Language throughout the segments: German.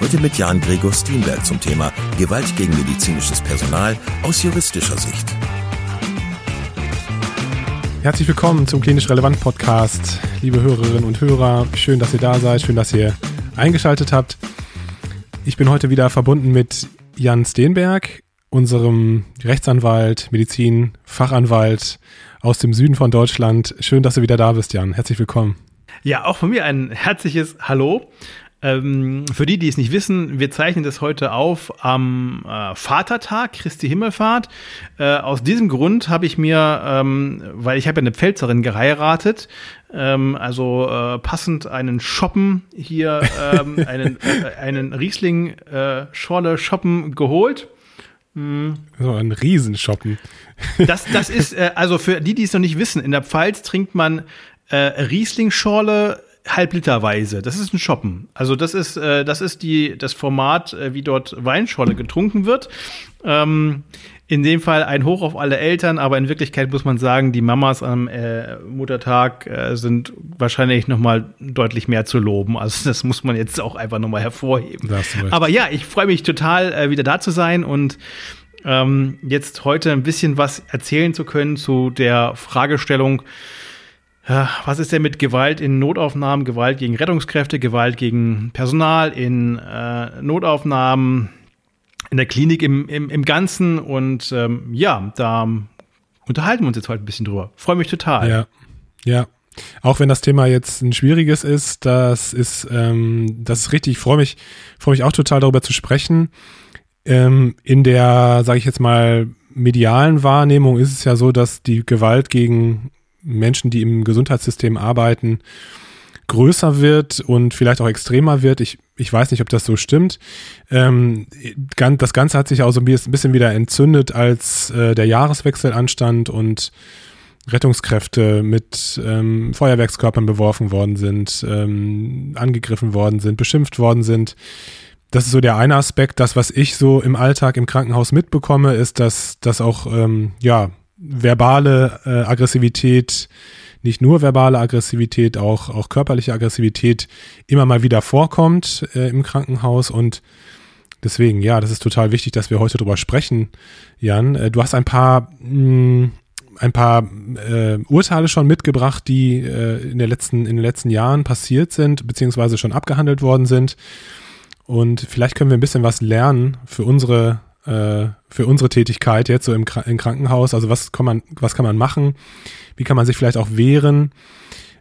Heute mit Jan Gregor Steenberg zum Thema Gewalt gegen medizinisches Personal aus juristischer Sicht. Herzlich willkommen zum Klinisch Relevant Podcast, liebe Hörerinnen und Hörer. Schön, dass ihr da seid, schön, dass ihr eingeschaltet habt. Ich bin heute wieder verbunden mit Jan Steenberg, unserem Rechtsanwalt, Medizin, Fachanwalt aus dem Süden von Deutschland. Schön, dass du wieder da bist, Jan. Herzlich willkommen. Ja, auch von mir ein herzliches Hallo. Ähm, für die, die es nicht wissen, wir zeichnen das heute auf am äh, Vatertag, Christi Himmelfahrt. Äh, aus diesem Grund habe ich mir, ähm, weil ich habe ja eine Pfälzerin geheiratet, ähm, also äh, passend einen Shoppen hier, ähm, einen, äh, einen Riesling äh, Schorle Shoppen geholt. Mhm. So ein Riesenshoppen. Das, das ist, äh, also für die, die es noch nicht wissen, in der Pfalz trinkt man äh, Riesling-Schorle halbliterweise. Das ist ein Shoppen. Also das ist, äh, das ist die, das Format, äh, wie dort Weinscholle getrunken wird. Ähm, in dem Fall ein Hoch auf alle Eltern, aber in Wirklichkeit muss man sagen, die Mamas am äh, Muttertag äh, sind wahrscheinlich noch mal deutlich mehr zu loben. Also das muss man jetzt auch einfach noch mal hervorheben. Aber ja, ich freue mich total, äh, wieder da zu sein und ähm, jetzt heute ein bisschen was erzählen zu können zu der Fragestellung, was ist denn mit Gewalt in Notaufnahmen, Gewalt gegen Rettungskräfte, Gewalt gegen Personal in äh, Notaufnahmen, in der Klinik im, im, im Ganzen? Und ähm, ja, da unterhalten wir uns jetzt heute ein bisschen drüber. Freue mich total. Ja, ja. Auch wenn das Thema jetzt ein schwieriges ist, das ist, ähm, das ist richtig. Ich freue mich, freue mich auch total darüber zu sprechen. Ähm, in der, sage ich jetzt mal, medialen Wahrnehmung ist es ja so, dass die Gewalt gegen Menschen, die im Gesundheitssystem arbeiten, größer wird und vielleicht auch extremer wird. Ich, ich weiß nicht, ob das so stimmt. Ähm, das Ganze hat sich auch so ein bisschen wieder entzündet, als äh, der Jahreswechsel anstand und Rettungskräfte mit ähm, Feuerwerkskörpern beworfen worden sind, ähm, angegriffen worden sind, beschimpft worden sind. Das ist so der eine Aspekt. Das, was ich so im Alltag im Krankenhaus mitbekomme, ist, dass, dass auch ähm, ja, verbale äh, Aggressivität, nicht nur verbale Aggressivität, auch, auch körperliche Aggressivität immer mal wieder vorkommt äh, im Krankenhaus und deswegen, ja, das ist total wichtig, dass wir heute drüber sprechen, Jan. Äh, du hast ein paar, mh, hm, ein paar äh, Urteile schon mitgebracht, die äh, in, der letzten, in den letzten Jahren passiert sind, beziehungsweise schon abgehandelt worden sind. Und vielleicht können wir ein bisschen was lernen für unsere äh, für unsere Tätigkeit jetzt so im, im, Krankenhaus? Also was kann man, was kann man machen? Wie kann man sich vielleicht auch wehren?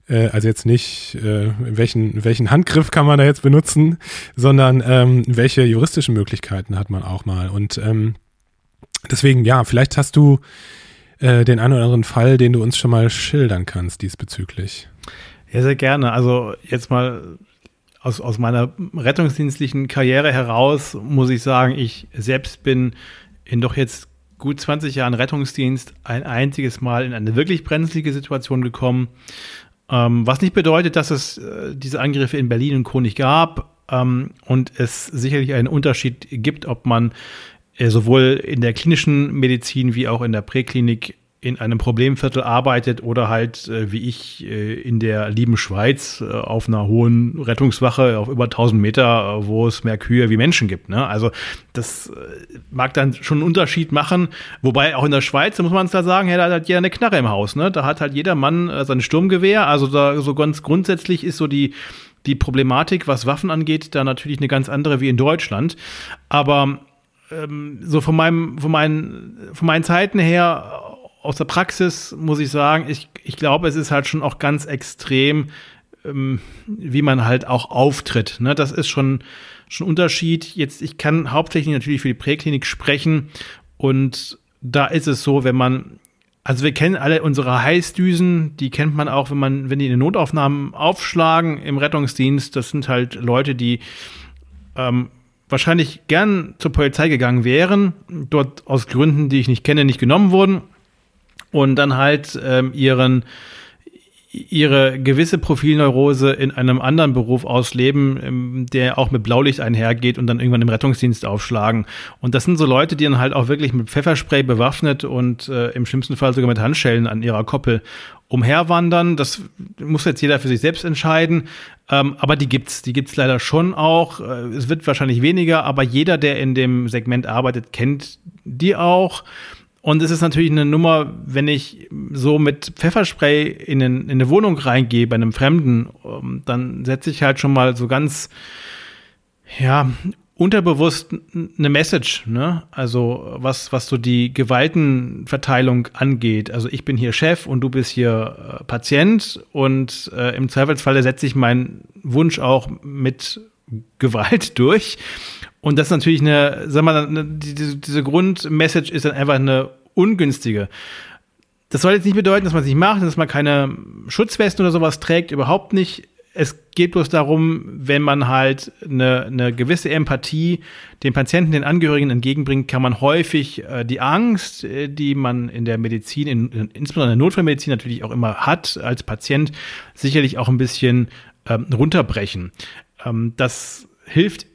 Äh, also jetzt nicht, äh, welchen, welchen Handgriff kann man da jetzt benutzen, sondern ähm, welche juristischen Möglichkeiten hat man auch mal. Und ähm, deswegen, ja, vielleicht hast du äh, den einen oder anderen Fall, den du uns schon mal schildern kannst diesbezüglich. Ja, sehr gerne. Also jetzt mal aus, aus meiner rettungsdienstlichen Karriere heraus muss ich sagen, ich selbst bin in doch jetzt gut 20 Jahren Rettungsdienst ein einziges Mal in eine wirklich brenzlige Situation gekommen. Ähm, was nicht bedeutet, dass es äh, diese Angriffe in Berlin und Co. nicht gab ähm, und es sicherlich einen Unterschied gibt, ob man äh, sowohl in der klinischen Medizin wie auch in der Präklinik in einem Problemviertel arbeitet oder halt äh, wie ich äh, in der lieben Schweiz äh, auf einer hohen Rettungswache auf über 1000 Meter, äh, wo es mehr Kühe wie Menschen gibt. Ne? Also das äh, mag dann schon einen Unterschied machen. Wobei auch in der Schweiz, da muss man es da sagen, ja, da hat jeder eine Knarre im Haus. Ne? Da hat halt jeder Mann äh, sein Sturmgewehr. Also da so ganz grundsätzlich ist so die die Problematik, was Waffen angeht, da natürlich eine ganz andere wie in Deutschland. Aber ähm, so von meinem, von meinen, von meinen Zeiten her aus der Praxis muss ich sagen, ich, ich glaube, es ist halt schon auch ganz extrem, ähm, wie man halt auch auftritt. Ne? Das ist schon, ein Unterschied. Jetzt, ich kann hauptsächlich natürlich für die Präklinik sprechen und da ist es so, wenn man, also wir kennen alle unsere Heißdüsen, die kennt man auch, wenn man, wenn die in den Notaufnahmen aufschlagen im Rettungsdienst. Das sind halt Leute, die ähm, wahrscheinlich gern zur Polizei gegangen wären, dort aus Gründen, die ich nicht kenne, nicht genommen wurden und dann halt ähm, ihren ihre gewisse Profilneurose in einem anderen Beruf ausleben, ähm, der auch mit Blaulicht einhergeht und dann irgendwann im Rettungsdienst aufschlagen. Und das sind so Leute, die dann halt auch wirklich mit Pfefferspray bewaffnet und äh, im schlimmsten Fall sogar mit Handschellen an ihrer Koppel umherwandern. Das muss jetzt jeder für sich selbst entscheiden. Ähm, aber die gibt's, die gibt's leider schon auch. Äh, es wird wahrscheinlich weniger, aber jeder, der in dem Segment arbeitet, kennt die auch. Und es ist natürlich eine Nummer, wenn ich so mit Pfefferspray in, in eine Wohnung reingehe bei einem Fremden, ähm, dann setze ich halt schon mal so ganz, ja, unterbewusst eine Message, ne? Also was, was so die Gewaltenverteilung angeht. Also ich bin hier Chef und du bist hier äh, Patient und äh, im Zweifelsfalle setze ich meinen Wunsch auch mit Gewalt durch. Und das ist natürlich eine, sag mal, eine, diese, diese Grundmessage ist dann einfach eine ungünstige. Das soll jetzt nicht bedeuten, dass man es nicht macht, dass man keine Schutzwesten oder sowas trägt, überhaupt nicht. Es geht bloß darum, wenn man halt eine, eine gewisse Empathie den Patienten, den Angehörigen entgegenbringt, kann man häufig äh, die Angst, äh, die man in der Medizin, in, in, insbesondere in der Notfallmedizin natürlich auch immer hat, als Patient, sicherlich auch ein bisschen ähm, runterbrechen. Ähm, das hilft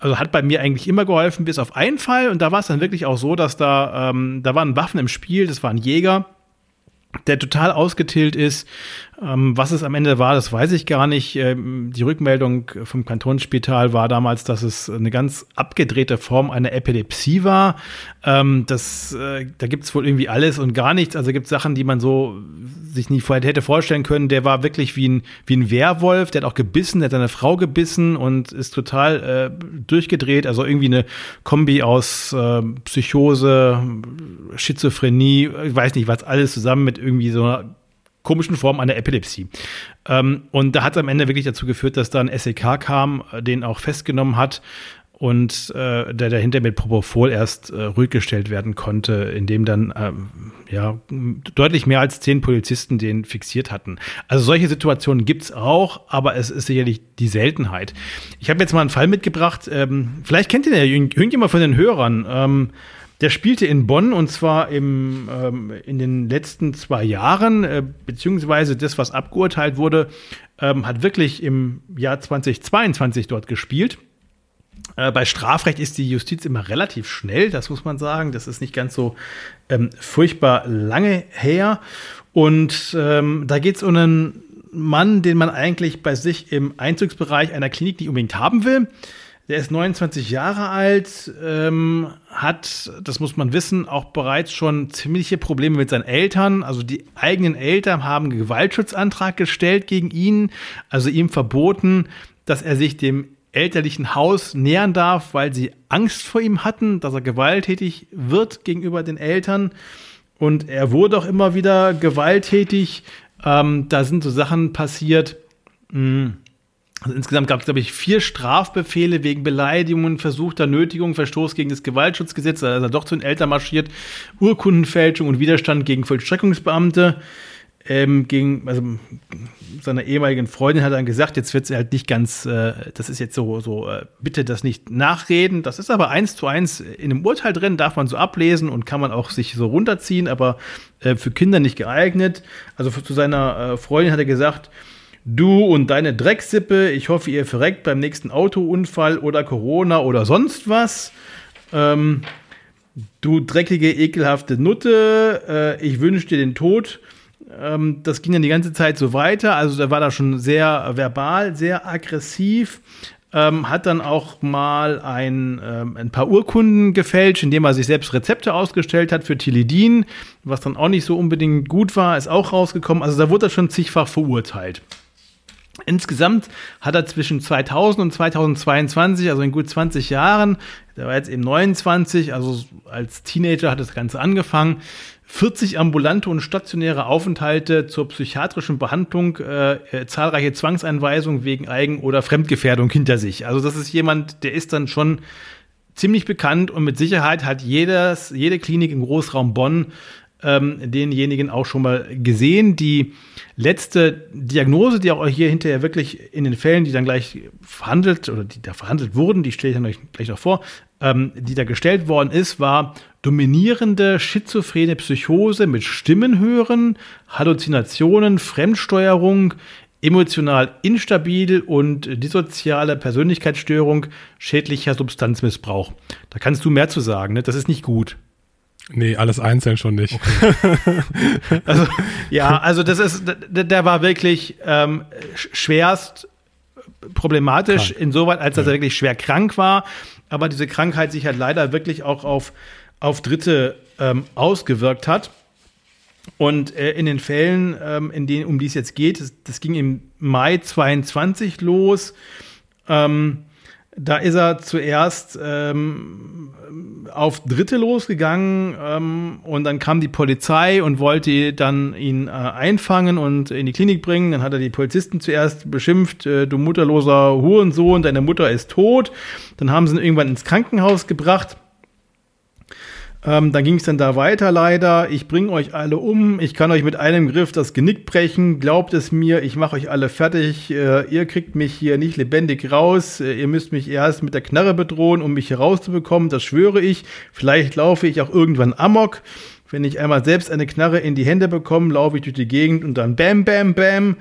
also hat bei mir eigentlich immer geholfen, bis auf einen Fall. Und da war es dann wirklich auch so, dass da, ähm, da waren Waffen im Spiel, das war ein Jäger, der total ausgetillt ist. Ähm, was es am Ende war, das weiß ich gar nicht. Ähm, die Rückmeldung vom Kantonsspital war damals, dass es eine ganz abgedrehte Form einer Epilepsie war. Ähm, das, äh, da gibt es wohl irgendwie alles und gar nichts. Also gibt es Sachen, die man so sich nicht vorher hätte vorstellen können. Der war wirklich wie ein, wie ein Werwolf. Der hat auch gebissen, der hat seine Frau gebissen und ist total äh, durchgedreht. Also irgendwie eine Kombi aus äh, Psychose, Schizophrenie, ich weiß nicht, was alles zusammen mit irgendwie so einer komischen Form einer Epilepsie. Ähm, und da hat es am Ende wirklich dazu geführt, dass da ein SEK kam, den auch festgenommen hat und äh, der dahinter mit Propofol erst äh, ruhig gestellt werden konnte, indem dann äh, ja deutlich mehr als zehn Polizisten den fixiert hatten. Also solche Situationen gibt's auch, aber es ist sicherlich die Seltenheit. Ich habe jetzt mal einen Fall mitgebracht, ähm, vielleicht kennt ihr ja irgendjemand von den Hörern. Ähm, der spielte in Bonn und zwar im, ähm, in den letzten zwei Jahren, äh, beziehungsweise das, was abgeurteilt wurde, ähm, hat wirklich im Jahr 2022 dort gespielt. Äh, bei Strafrecht ist die Justiz immer relativ schnell, das muss man sagen. Das ist nicht ganz so ähm, furchtbar lange her. Und ähm, da geht es um einen Mann, den man eigentlich bei sich im Einzugsbereich einer Klinik nicht unbedingt haben will. Der ist 29 Jahre alt, ähm, hat, das muss man wissen, auch bereits schon ziemliche Probleme mit seinen Eltern. Also die eigenen Eltern haben einen Gewaltschutzantrag gestellt gegen ihn, also ihm verboten, dass er sich dem elterlichen Haus nähern darf, weil sie Angst vor ihm hatten, dass er gewalttätig wird gegenüber den Eltern. Und er wurde auch immer wieder gewalttätig. Ähm, da sind so Sachen passiert. Hm. Also insgesamt gab es, glaube ich, vier Strafbefehle wegen Beleidigungen, versuchter Nötigung, Verstoß gegen das Gewaltschutzgesetz, also doch zu den Eltern marschiert, Urkundenfälschung und Widerstand gegen Vollstreckungsbeamte ähm, gegen, also seiner ehemaligen Freundin hat er dann gesagt, jetzt wird sie halt nicht ganz, äh, das ist jetzt so, so, äh, bitte das nicht nachreden. Das ist aber eins zu eins in einem Urteil drin, darf man so ablesen und kann man auch sich so runterziehen, aber äh, für Kinder nicht geeignet. Also zu seiner äh, Freundin hat er gesagt, du und deine Drecksippe, ich hoffe, ihr verreckt beim nächsten Autounfall oder Corona oder sonst was. Ähm, du dreckige, ekelhafte Nutte, äh, ich wünsche dir den Tod. Ähm, das ging dann die ganze Zeit so weiter. Also da war da schon sehr verbal, sehr aggressiv. Ähm, hat dann auch mal ein, ähm, ein paar Urkunden gefälscht, indem er sich selbst Rezepte ausgestellt hat für Tilidin, was dann auch nicht so unbedingt gut war, ist auch rausgekommen. Also da wurde er schon zigfach verurteilt. Insgesamt hat er zwischen 2000 und 2022, also in gut 20 Jahren, der war jetzt eben 29, also als Teenager hat das Ganze angefangen, 40 ambulante und stationäre Aufenthalte zur psychiatrischen Behandlung, äh, äh, zahlreiche Zwangseinweisungen wegen Eigen- oder Fremdgefährdung hinter sich. Also das ist jemand, der ist dann schon ziemlich bekannt und mit Sicherheit hat jedes, jede Klinik im Großraum Bonn ähm, denjenigen auch schon mal gesehen. Die letzte Diagnose, die auch hier hinterher wirklich in den Fällen, die dann gleich verhandelt oder die da verhandelt wurden, die stelle ich dann gleich, gleich noch vor, ähm, die da gestellt worden ist, war dominierende schizophrene Psychose mit Stimmenhören, Halluzinationen, Fremdsteuerung, emotional instabil und dissoziale Persönlichkeitsstörung, schädlicher Substanzmissbrauch. Da kannst du mehr zu sagen, ne? Das ist nicht gut. Nee, alles einzeln schon nicht. Okay. also, ja, also das ist, der, war wirklich ähm, schwerst problematisch, krank. insoweit, als dass ja. er wirklich schwer krank war. Aber diese Krankheit sich halt leider wirklich auch auf, auf Dritte ähm, ausgewirkt hat. Und äh, in den Fällen, ähm, in denen, um die es jetzt geht, das, das ging im Mai 22 los. Ähm, da ist er zuerst ähm, auf Dritte losgegangen ähm, und dann kam die Polizei und wollte dann ihn äh, einfangen und in die Klinik bringen. Dann hat er die Polizisten zuerst beschimpft, äh, du mutterloser Hurensohn, deine Mutter ist tot. Dann haben sie ihn irgendwann ins Krankenhaus gebracht. Ähm, dann ging es dann da weiter leider. Ich bringe euch alle um. Ich kann euch mit einem Griff das Genick brechen. Glaubt es mir, ich mache euch alle fertig. Äh, ihr kriegt mich hier nicht lebendig raus. Äh, ihr müsst mich erst mit der Knarre bedrohen, um mich hier rauszubekommen. Das schwöre ich. Vielleicht laufe ich auch irgendwann amok. Wenn ich einmal selbst eine Knarre in die Hände bekomme, laufe ich durch die Gegend und dann bam, bam, bam.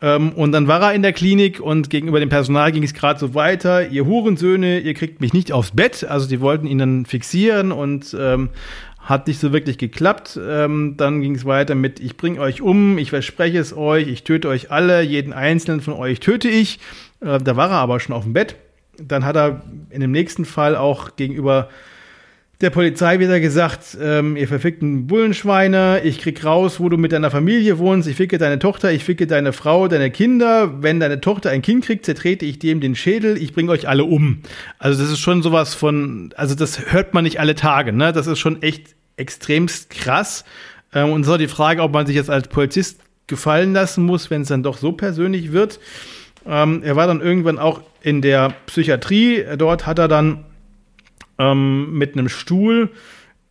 Ähm, und dann war er in der Klinik und gegenüber dem Personal ging es gerade so weiter. Ihr Hurensöhne, ihr kriegt mich nicht aufs Bett. Also die wollten ihn dann fixieren und ähm, hat nicht so wirklich geklappt. Ähm, dann ging es weiter mit, ich bringe euch um, ich verspreche es euch, ich töte euch alle, jeden einzelnen von euch töte ich. Äh, da war er aber schon auf dem Bett. Dann hat er in dem nächsten Fall auch gegenüber der Polizei wieder gesagt, ähm, ihr verfickten Bullenschweine, ich krieg raus, wo du mit deiner Familie wohnst, ich ficke deine Tochter, ich ficke deine Frau, deine Kinder. Wenn deine Tochter ein Kind kriegt, zertrete ich dem den Schädel, ich bringe euch alle um. Also das ist schon sowas von, also das hört man nicht alle Tage, ne? Das ist schon echt extremst krass. Ähm, und so die Frage, ob man sich jetzt als Polizist gefallen lassen muss, wenn es dann doch so persönlich wird. Ähm, er war dann irgendwann auch in der Psychiatrie. Dort hat er dann ähm, mit einem Stuhl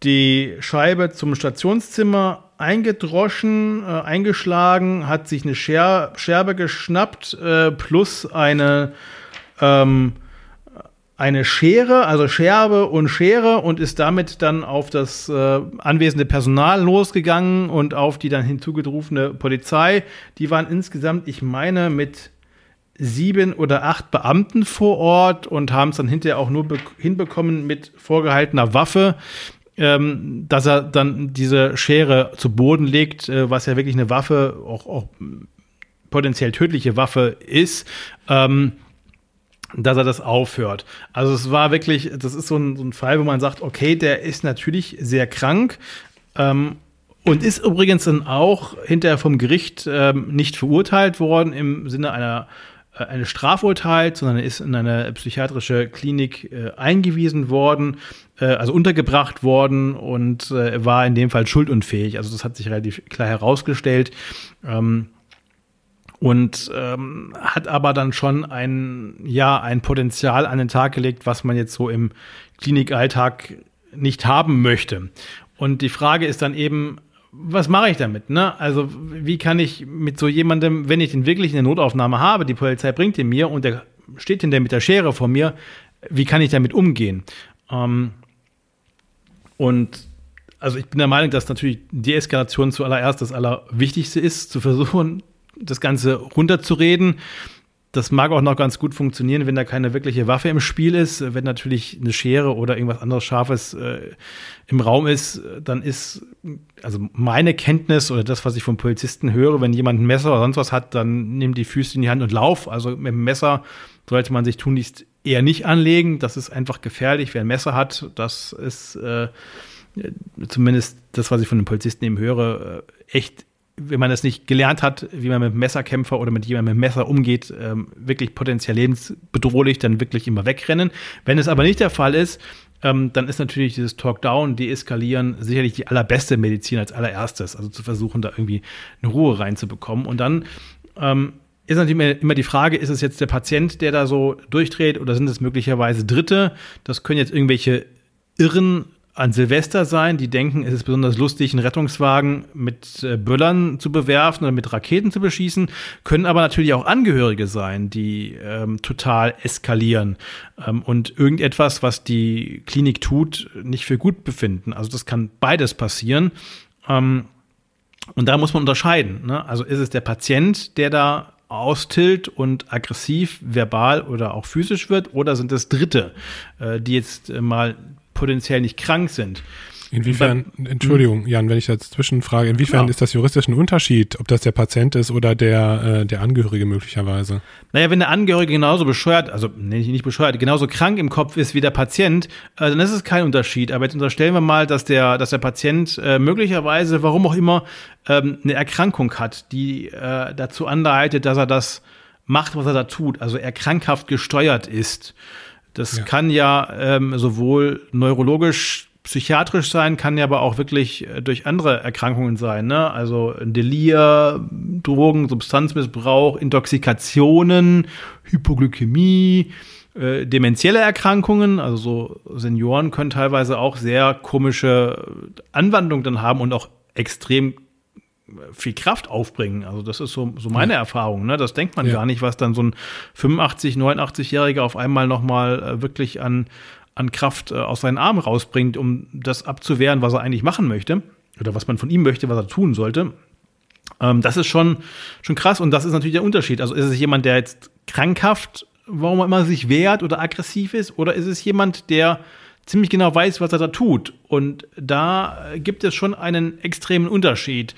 die Scheibe zum Stationszimmer eingedroschen, äh, eingeschlagen, hat sich eine Scher Scherbe geschnappt, äh, plus eine, ähm, eine Schere, also Scherbe und Schere und ist damit dann auf das äh, anwesende Personal losgegangen und auf die dann hinzugerufene Polizei. Die waren insgesamt, ich meine, mit sieben oder acht Beamten vor Ort und haben es dann hinterher auch nur hinbekommen mit vorgehaltener Waffe, ähm, dass er dann diese Schere zu Boden legt, äh, was ja wirklich eine Waffe, auch, auch potenziell tödliche Waffe ist. Ähm, dass er das aufhört. Also es war wirklich, das ist so ein, so ein Fall, wo man sagt, okay, der ist natürlich sehr krank ähm, und ist übrigens dann auch hinterher vom Gericht ähm, nicht verurteilt worden im Sinne einer eines Strafurteils, sondern er ist in eine psychiatrische Klinik äh, eingewiesen worden, äh, also untergebracht worden und äh, war in dem Fall schuldunfähig. Also das hat sich relativ klar herausgestellt. Ähm, und ähm, hat aber dann schon ein, ja, ein Potenzial an den Tag gelegt, was man jetzt so im Klinikalltag nicht haben möchte. Und die Frage ist dann eben, was mache ich damit? Ne? Also, wie kann ich mit so jemandem, wenn ich den wirklich in der Notaufnahme habe, die Polizei bringt ihn mir und der steht hinter mit der Schere vor mir, wie kann ich damit umgehen? Ähm, und also ich bin der Meinung, dass natürlich Deeskalation zuallererst das Allerwichtigste ist, zu versuchen, das Ganze runterzureden. Das mag auch noch ganz gut funktionieren, wenn da keine wirkliche Waffe im Spiel ist. Wenn natürlich eine Schere oder irgendwas anderes Scharfes äh, im Raum ist, dann ist, also meine Kenntnis oder das, was ich vom Polizisten höre, wenn jemand ein Messer oder sonst was hat, dann nimm die Füße in die Hand und lauf. Also mit dem Messer sollte man sich tunlichst eher nicht anlegen. Das ist einfach gefährlich. Wer ein Messer hat, das ist äh, zumindest das, was ich von den Polizisten eben höre, äh, echt wenn man das nicht gelernt hat, wie man mit Messerkämpfer oder mit jemandem mit Messer umgeht, ähm, wirklich potenziell lebensbedrohlich, dann wirklich immer wegrennen. Wenn es aber nicht der Fall ist, ähm, dann ist natürlich dieses Talk-Down, Deeskalieren sicherlich die allerbeste Medizin als allererstes. Also zu versuchen, da irgendwie eine Ruhe reinzubekommen. Und dann ähm, ist natürlich immer die Frage, ist es jetzt der Patient, der da so durchdreht oder sind es möglicherweise Dritte? Das können jetzt irgendwelche Irren an Silvester sein, die denken, es ist besonders lustig, einen Rettungswagen mit äh, Böllern zu bewerfen oder mit Raketen zu beschießen, können aber natürlich auch Angehörige sein, die ähm, total eskalieren ähm, und irgendetwas, was die Klinik tut, nicht für gut befinden. Also das kann beides passieren. Ähm, und da muss man unterscheiden. Ne? Also ist es der Patient, der da austilt und aggressiv, verbal oder auch physisch wird, oder sind es Dritte, äh, die jetzt äh, mal potenziell nicht krank sind. Inwiefern, Entschuldigung, Jan, wenn ich jetzt zwischenfrage, inwiefern ja. ist das juristisch ein Unterschied, ob das der Patient ist oder der, äh, der Angehörige möglicherweise? Naja, wenn der Angehörige genauso bescheuert, also nee, nicht bescheuert, genauso krank im Kopf ist wie der Patient, äh, dann ist es kein Unterschied. Aber jetzt unterstellen wir mal, dass der, dass der Patient äh, möglicherweise, warum auch immer, ähm, eine Erkrankung hat, die äh, dazu anleitet, dass er das macht, was er da tut, also er krankhaft gesteuert ist. Das ja. kann ja ähm, sowohl neurologisch, psychiatrisch sein, kann ja aber auch wirklich äh, durch andere Erkrankungen sein. Ne? Also Delir, Drogen, Substanzmissbrauch, Intoxikationen, Hypoglykämie, äh, demenzielle Erkrankungen. Also so Senioren können teilweise auch sehr komische Anwandlungen dann haben und auch extrem viel Kraft aufbringen. Also das ist so, so meine ja. Erfahrung. Ne? Das denkt man ja. gar nicht, was dann so ein 85, 89-Jähriger auf einmal nochmal äh, wirklich an, an Kraft äh, aus seinen Armen rausbringt, um das abzuwehren, was er eigentlich machen möchte oder was man von ihm möchte, was er tun sollte. Ähm, das ist schon, schon krass und das ist natürlich der Unterschied. Also ist es jemand, der jetzt krankhaft, warum er immer sich wehrt oder aggressiv ist, oder ist es jemand, der ziemlich genau weiß, was er da tut. Und da gibt es schon einen extremen Unterschied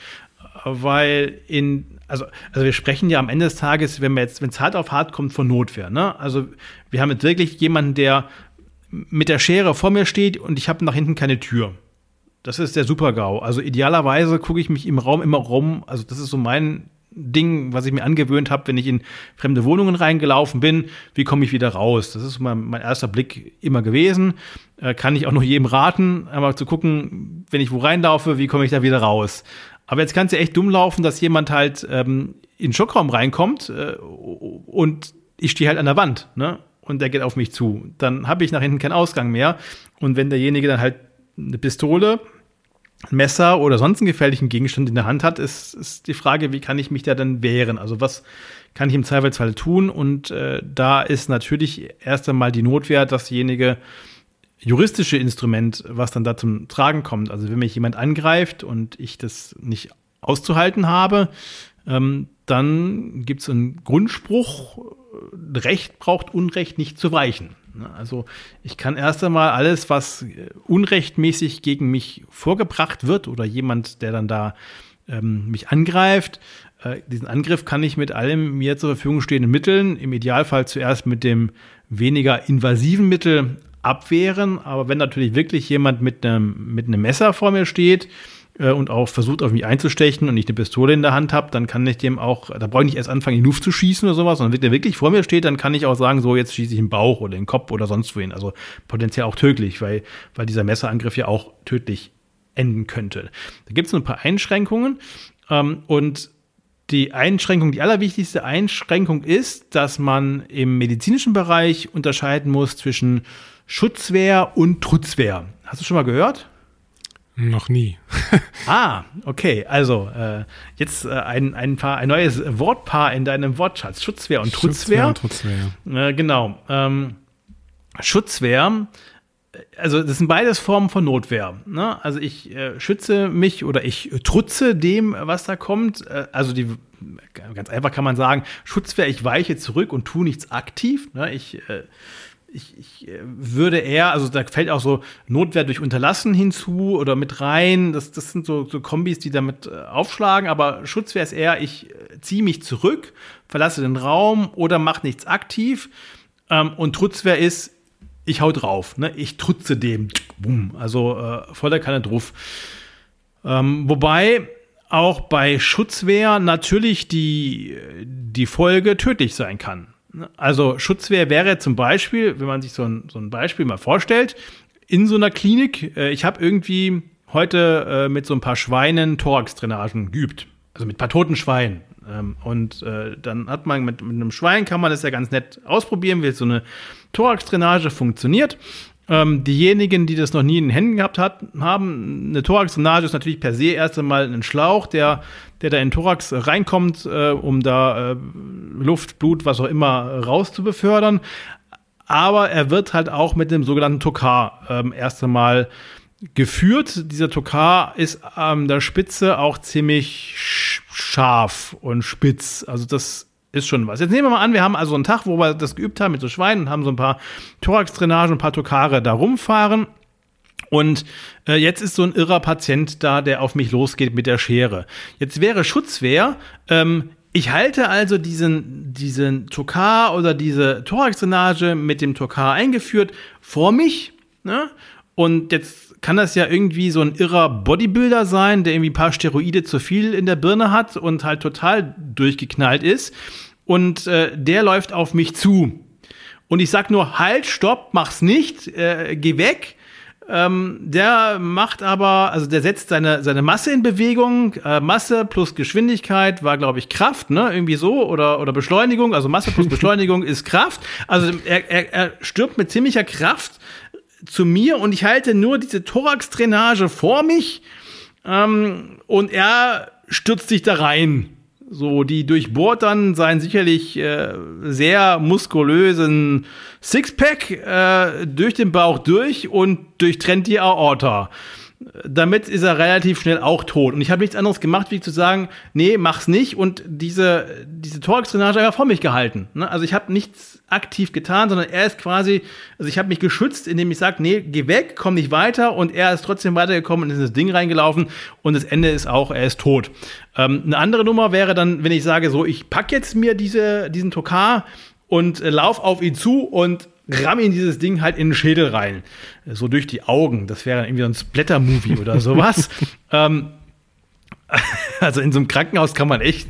weil in, also, also wir sprechen ja am Ende des Tages, wenn wir jetzt, wenn es hart auf hart kommt, von Notwehr. Ne? Also wir haben jetzt wirklich jemanden, der mit der Schere vor mir steht und ich habe nach hinten keine Tür. Das ist der Super-GAU. Also idealerweise gucke ich mich im Raum immer rum. Also das ist so mein Ding, was ich mir angewöhnt habe, wenn ich in fremde Wohnungen reingelaufen bin. Wie komme ich wieder raus? Das ist mein, mein erster Blick immer gewesen. Äh, kann ich auch nur jedem raten, einmal zu gucken, wenn ich wo reinlaufe, wie komme ich da wieder raus? Aber jetzt kann es ja echt dumm laufen, dass jemand halt ähm, in den Schockraum reinkommt äh, und ich stehe halt an der Wand, ne? Und der geht auf mich zu. Dann habe ich nach hinten keinen Ausgang mehr. Und wenn derjenige dann halt eine Pistole, ein Messer oder sonst einen gefährlichen Gegenstand in der Hand hat, ist, ist die Frage, wie kann ich mich da dann wehren? Also was kann ich im Zweifelsfall tun? Und äh, da ist natürlich erst einmal die Notwehr, dass derjenige juristische Instrument, was dann da zum Tragen kommt. Also wenn mich jemand angreift und ich das nicht auszuhalten habe, ähm, dann gibt es einen Grundspruch, Recht braucht Unrecht nicht zu weichen. Ne, also ich kann erst einmal alles, was äh, unrechtmäßig gegen mich vorgebracht wird oder jemand, der dann da ähm, mich angreift, äh, diesen Angriff kann ich mit allem mir zur Verfügung stehenden Mitteln, im Idealfall zuerst mit dem weniger invasiven Mittel abwehren. Aber wenn natürlich wirklich jemand mit einem, mit einem Messer vor mir steht äh, und auch versucht, auf mich einzustechen und ich eine Pistole in der Hand habe, dann kann ich dem auch, da brauche ich nicht erst anfangen, in die Luft zu schießen oder sowas, sondern wenn der wirklich vor mir steht, dann kann ich auch sagen, so, jetzt schieße ich im Bauch oder den Kopf oder sonst wohin. Also potenziell auch tödlich, weil, weil dieser Messerangriff ja auch tödlich enden könnte. Da gibt es ein paar Einschränkungen ähm, und die Einschränkung, die allerwichtigste Einschränkung ist, dass man im medizinischen Bereich unterscheiden muss zwischen Schutzwehr und Trutzwehr. Hast du schon mal gehört? Noch nie. ah, okay. Also äh, jetzt äh, ein, ein, paar, ein neues Wortpaar in deinem Wortschatz. Schutzwehr und Trutzwehr. Schutzwehr und Trutzwehr. Äh, genau. Ähm, Schutzwehr, also das sind beides Formen von Notwehr. Ne? Also ich äh, schütze mich oder ich trutze dem, was da kommt. Äh, also die ganz einfach kann man sagen, Schutzwehr, ich weiche zurück und tue nichts aktiv. Ne? Ich äh, ich, ich äh, würde eher, also da fällt auch so Notwehr durch Unterlassen hinzu oder mit rein. Das, das sind so, so Kombis, die damit äh, aufschlagen. Aber Schutzwehr ist eher, ich äh, ziehe mich zurück, verlasse den Raum oder mache nichts aktiv. Ähm, und Trutzwehr ist, ich hau drauf. Ne? Ich trutze dem. Boom. Also äh, voller Kanne drauf. Ähm, wobei auch bei Schutzwehr natürlich die, die Folge tödlich sein kann. Also Schutzwehr wäre zum Beispiel, wenn man sich so ein, so ein Beispiel mal vorstellt, in so einer Klinik, äh, ich habe irgendwie heute äh, mit so ein paar Schweinen Thorax-Drainagen geübt. Also mit ein paar toten Schweinen. Ähm, und äh, dann hat man mit, mit einem Schwein kann man das ja ganz nett ausprobieren, wie so eine Thorax-Drainage funktioniert. Ähm, diejenigen, die das noch nie in den Händen gehabt haben eine Thorax-Drainage ist natürlich per se erst einmal ein Schlauch, der, der da in den Thorax reinkommt, äh, um da äh, Luft, Blut, was auch immer raus zu befördern. Aber er wird halt auch mit dem sogenannten Tokar ähm, erst einmal geführt. Dieser Tokar ist an der Spitze auch ziemlich scharf und spitz. Also das ist schon was. Jetzt nehmen wir mal an, wir haben also einen Tag, wo wir das geübt haben mit so Schweinen und haben so ein paar Thorax-Drainagen, ein paar Tokare da rumfahren. Und äh, jetzt ist so ein irrer Patient da, der auf mich losgeht mit der Schere. Jetzt wäre Schutzwehr, ähm, ich halte also diesen, diesen Tokar oder diese Thorax-Drainage mit dem Tokar eingeführt vor mich. Ne? Und jetzt kann das ja irgendwie so ein irrer Bodybuilder sein, der irgendwie ein paar Steroide zu viel in der Birne hat und halt total durchgeknallt ist. Und äh, der läuft auf mich zu. Und ich sag nur, halt, stopp, mach's nicht, äh, geh weg. Ähm, der macht aber, also der setzt seine, seine Masse in Bewegung. Äh, Masse plus Geschwindigkeit war, glaube ich, Kraft, ne? Irgendwie so. Oder, oder Beschleunigung. Also Masse plus Beschleunigung ist Kraft. Also er, er, er stirbt mit ziemlicher Kraft zu mir und ich halte nur diese Thorax-Drainage vor mich ähm, und er stürzt sich da rein. So, die durchbohrt dann seinen sicherlich äh, sehr muskulösen Sixpack äh, durch den Bauch durch und durchtrennt die Aorta damit ist er relativ schnell auch tot. Und ich habe nichts anderes gemacht, wie zu sagen, nee, mach's nicht und diese, diese Thorax-Drainage einfach vor mich gehalten. Ne? Also ich habe nichts aktiv getan, sondern er ist quasi, also ich habe mich geschützt, indem ich sage, nee, geh weg, komm nicht weiter und er ist trotzdem weitergekommen und ist in das Ding reingelaufen und das Ende ist auch, er ist tot. Ähm, eine andere Nummer wäre dann, wenn ich sage, so, ich pack jetzt mir diese, diesen Tokar und äh, lauf auf ihn zu und ramm ihn dieses Ding halt in den Schädel rein. So durch die Augen. Das wäre irgendwie so ein Splatter-Movie oder sowas. ähm, also in so einem Krankenhaus kann man echt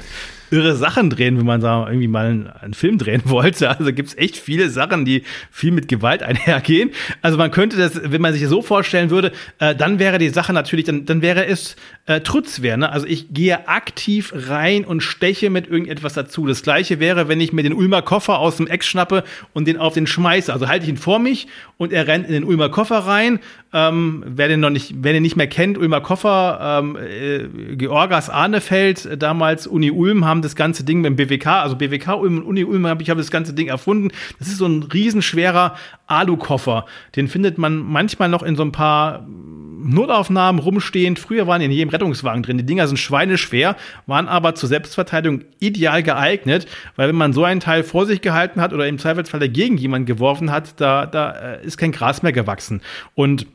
irre Sachen drehen, wenn man da irgendwie mal einen, einen Film drehen wollte. Also gibt es echt viele Sachen, die viel mit Gewalt einhergehen. Also man könnte das, wenn man sich so vorstellen würde, äh, dann wäre die Sache natürlich, dann, dann wäre es äh, Trutzwehr. Ne? Also ich gehe aktiv rein und steche mit irgendetwas dazu. Das gleiche wäre, wenn ich mir den Ulmer Koffer aus dem Eck schnappe und den auf den schmeiße. Also halte ich ihn vor mich und er rennt in den Ulmer Koffer rein. Ähm, wer den noch nicht, wer den nicht mehr kennt, Ulmer Koffer, ähm, äh, Georgas Ahnefeld, damals Uni Ulm, haben das ganze Ding dem BWK, also BWK Ulm und Uni Ulm, habe ich habe das ganze Ding erfunden. Das ist so ein riesenschwerer Alu-Koffer. Den findet man manchmal noch in so ein paar Notaufnahmen rumstehend. Früher waren in jedem Rettungswagen drin. Die Dinger sind schweineschwer, waren aber zur Selbstverteidigung ideal geeignet, weil wenn man so einen Teil vor sich gehalten hat oder im Zweifelsfall dagegen jemand geworfen hat, da, da äh, ist kein Gras mehr gewachsen. Und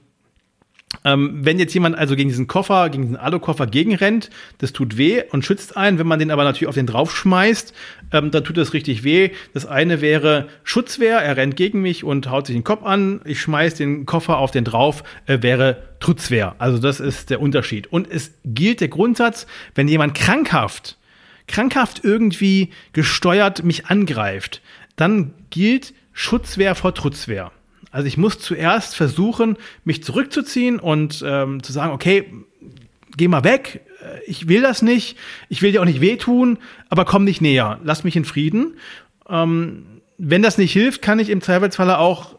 ähm, wenn jetzt jemand also gegen diesen Koffer, gegen diesen Alu-Koffer gegenrennt, das tut weh und schützt einen. Wenn man den aber natürlich auf den draufschmeißt, ähm, dann tut das richtig weh. Das eine wäre Schutzwehr, er rennt gegen mich und haut sich den Kopf an. Ich schmeiß den Koffer auf den drauf, äh, wäre Trutzwehr. Also das ist der Unterschied. Und es gilt der Grundsatz, wenn jemand krankhaft, krankhaft irgendwie gesteuert mich angreift, dann gilt Schutzwehr vor Trutzwehr. Also ich muss zuerst versuchen, mich zurückzuziehen und ähm, zu sagen, okay, geh mal weg, äh, ich will das nicht, ich will dir auch nicht wehtun, aber komm nicht näher, lass mich in Frieden. Ähm, wenn das nicht hilft, kann ich im Zweifelsfalle auch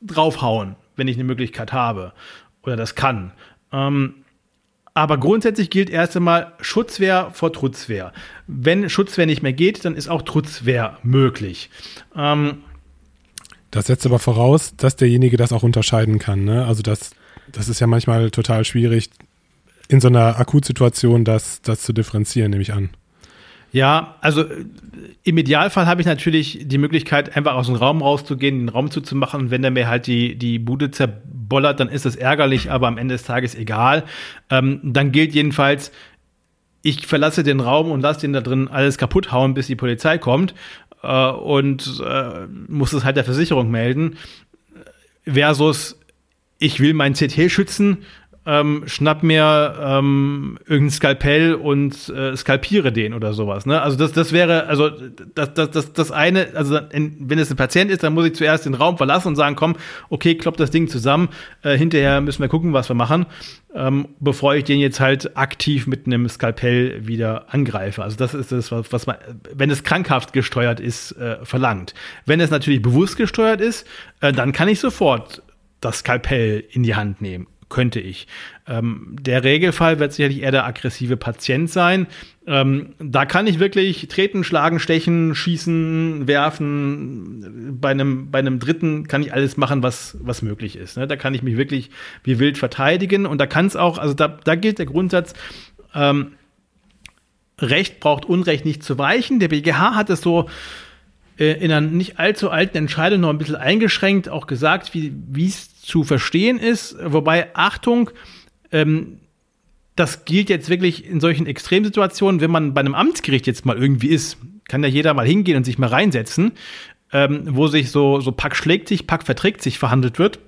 draufhauen, wenn ich eine Möglichkeit habe oder das kann. Ähm, aber grundsätzlich gilt erst einmal Schutzwehr vor Trutzwehr. Wenn Schutzwehr nicht mehr geht, dann ist auch Trutzwehr möglich. Ähm, das setzt aber voraus, dass derjenige das auch unterscheiden kann. Ne? Also das, das ist ja manchmal total schwierig, in so einer Akutsituation das, das zu differenzieren, nehme ich an. Ja, also äh, im Idealfall habe ich natürlich die Möglichkeit, einfach aus dem Raum rauszugehen, den Raum zuzumachen. Und wenn der mir halt die, die Bude zerbollert, dann ist das ärgerlich, aber am Ende des Tages egal. Ähm, dann gilt jedenfalls, ich verlasse den Raum und lasse den da drin alles kaputt hauen, bis die Polizei kommt äh, und äh, muss es halt der Versicherung melden. Versus, ich will mein CT schützen, ähm, schnapp mir ähm, irgendein Skalpell und äh, skalpiere den oder sowas. Ne? Also das, das wäre, also das, das, das, das eine, also wenn es ein Patient ist, dann muss ich zuerst den Raum verlassen und sagen, komm, okay, klopp das Ding zusammen, äh, hinterher müssen wir gucken, was wir machen, ähm, bevor ich den jetzt halt aktiv mit einem Skalpell wieder angreife. Also das ist das, was man, wenn es krankhaft gesteuert ist, äh, verlangt. Wenn es natürlich bewusst gesteuert ist, äh, dann kann ich sofort das Skalpell in die Hand nehmen könnte ich. Ähm, der Regelfall wird sicherlich eher der aggressive Patient sein. Ähm, da kann ich wirklich treten, schlagen, stechen, schießen, werfen. Bei einem, bei einem dritten kann ich alles machen, was, was möglich ist. Ne? Da kann ich mich wirklich wie wild verteidigen. Und da kann es auch, also da, da gilt der Grundsatz, ähm, Recht braucht Unrecht nicht zu weichen. Der BGH hat es so äh, in einer nicht allzu alten Entscheidung noch ein bisschen eingeschränkt auch gesagt, wie es zu verstehen ist. Wobei, Achtung, ähm, das gilt jetzt wirklich in solchen Extremsituationen, wenn man bei einem Amtsgericht jetzt mal irgendwie ist, kann ja jeder mal hingehen und sich mal reinsetzen, ähm, wo sich so, so Pack schlägt sich, Pack verträgt sich verhandelt wird.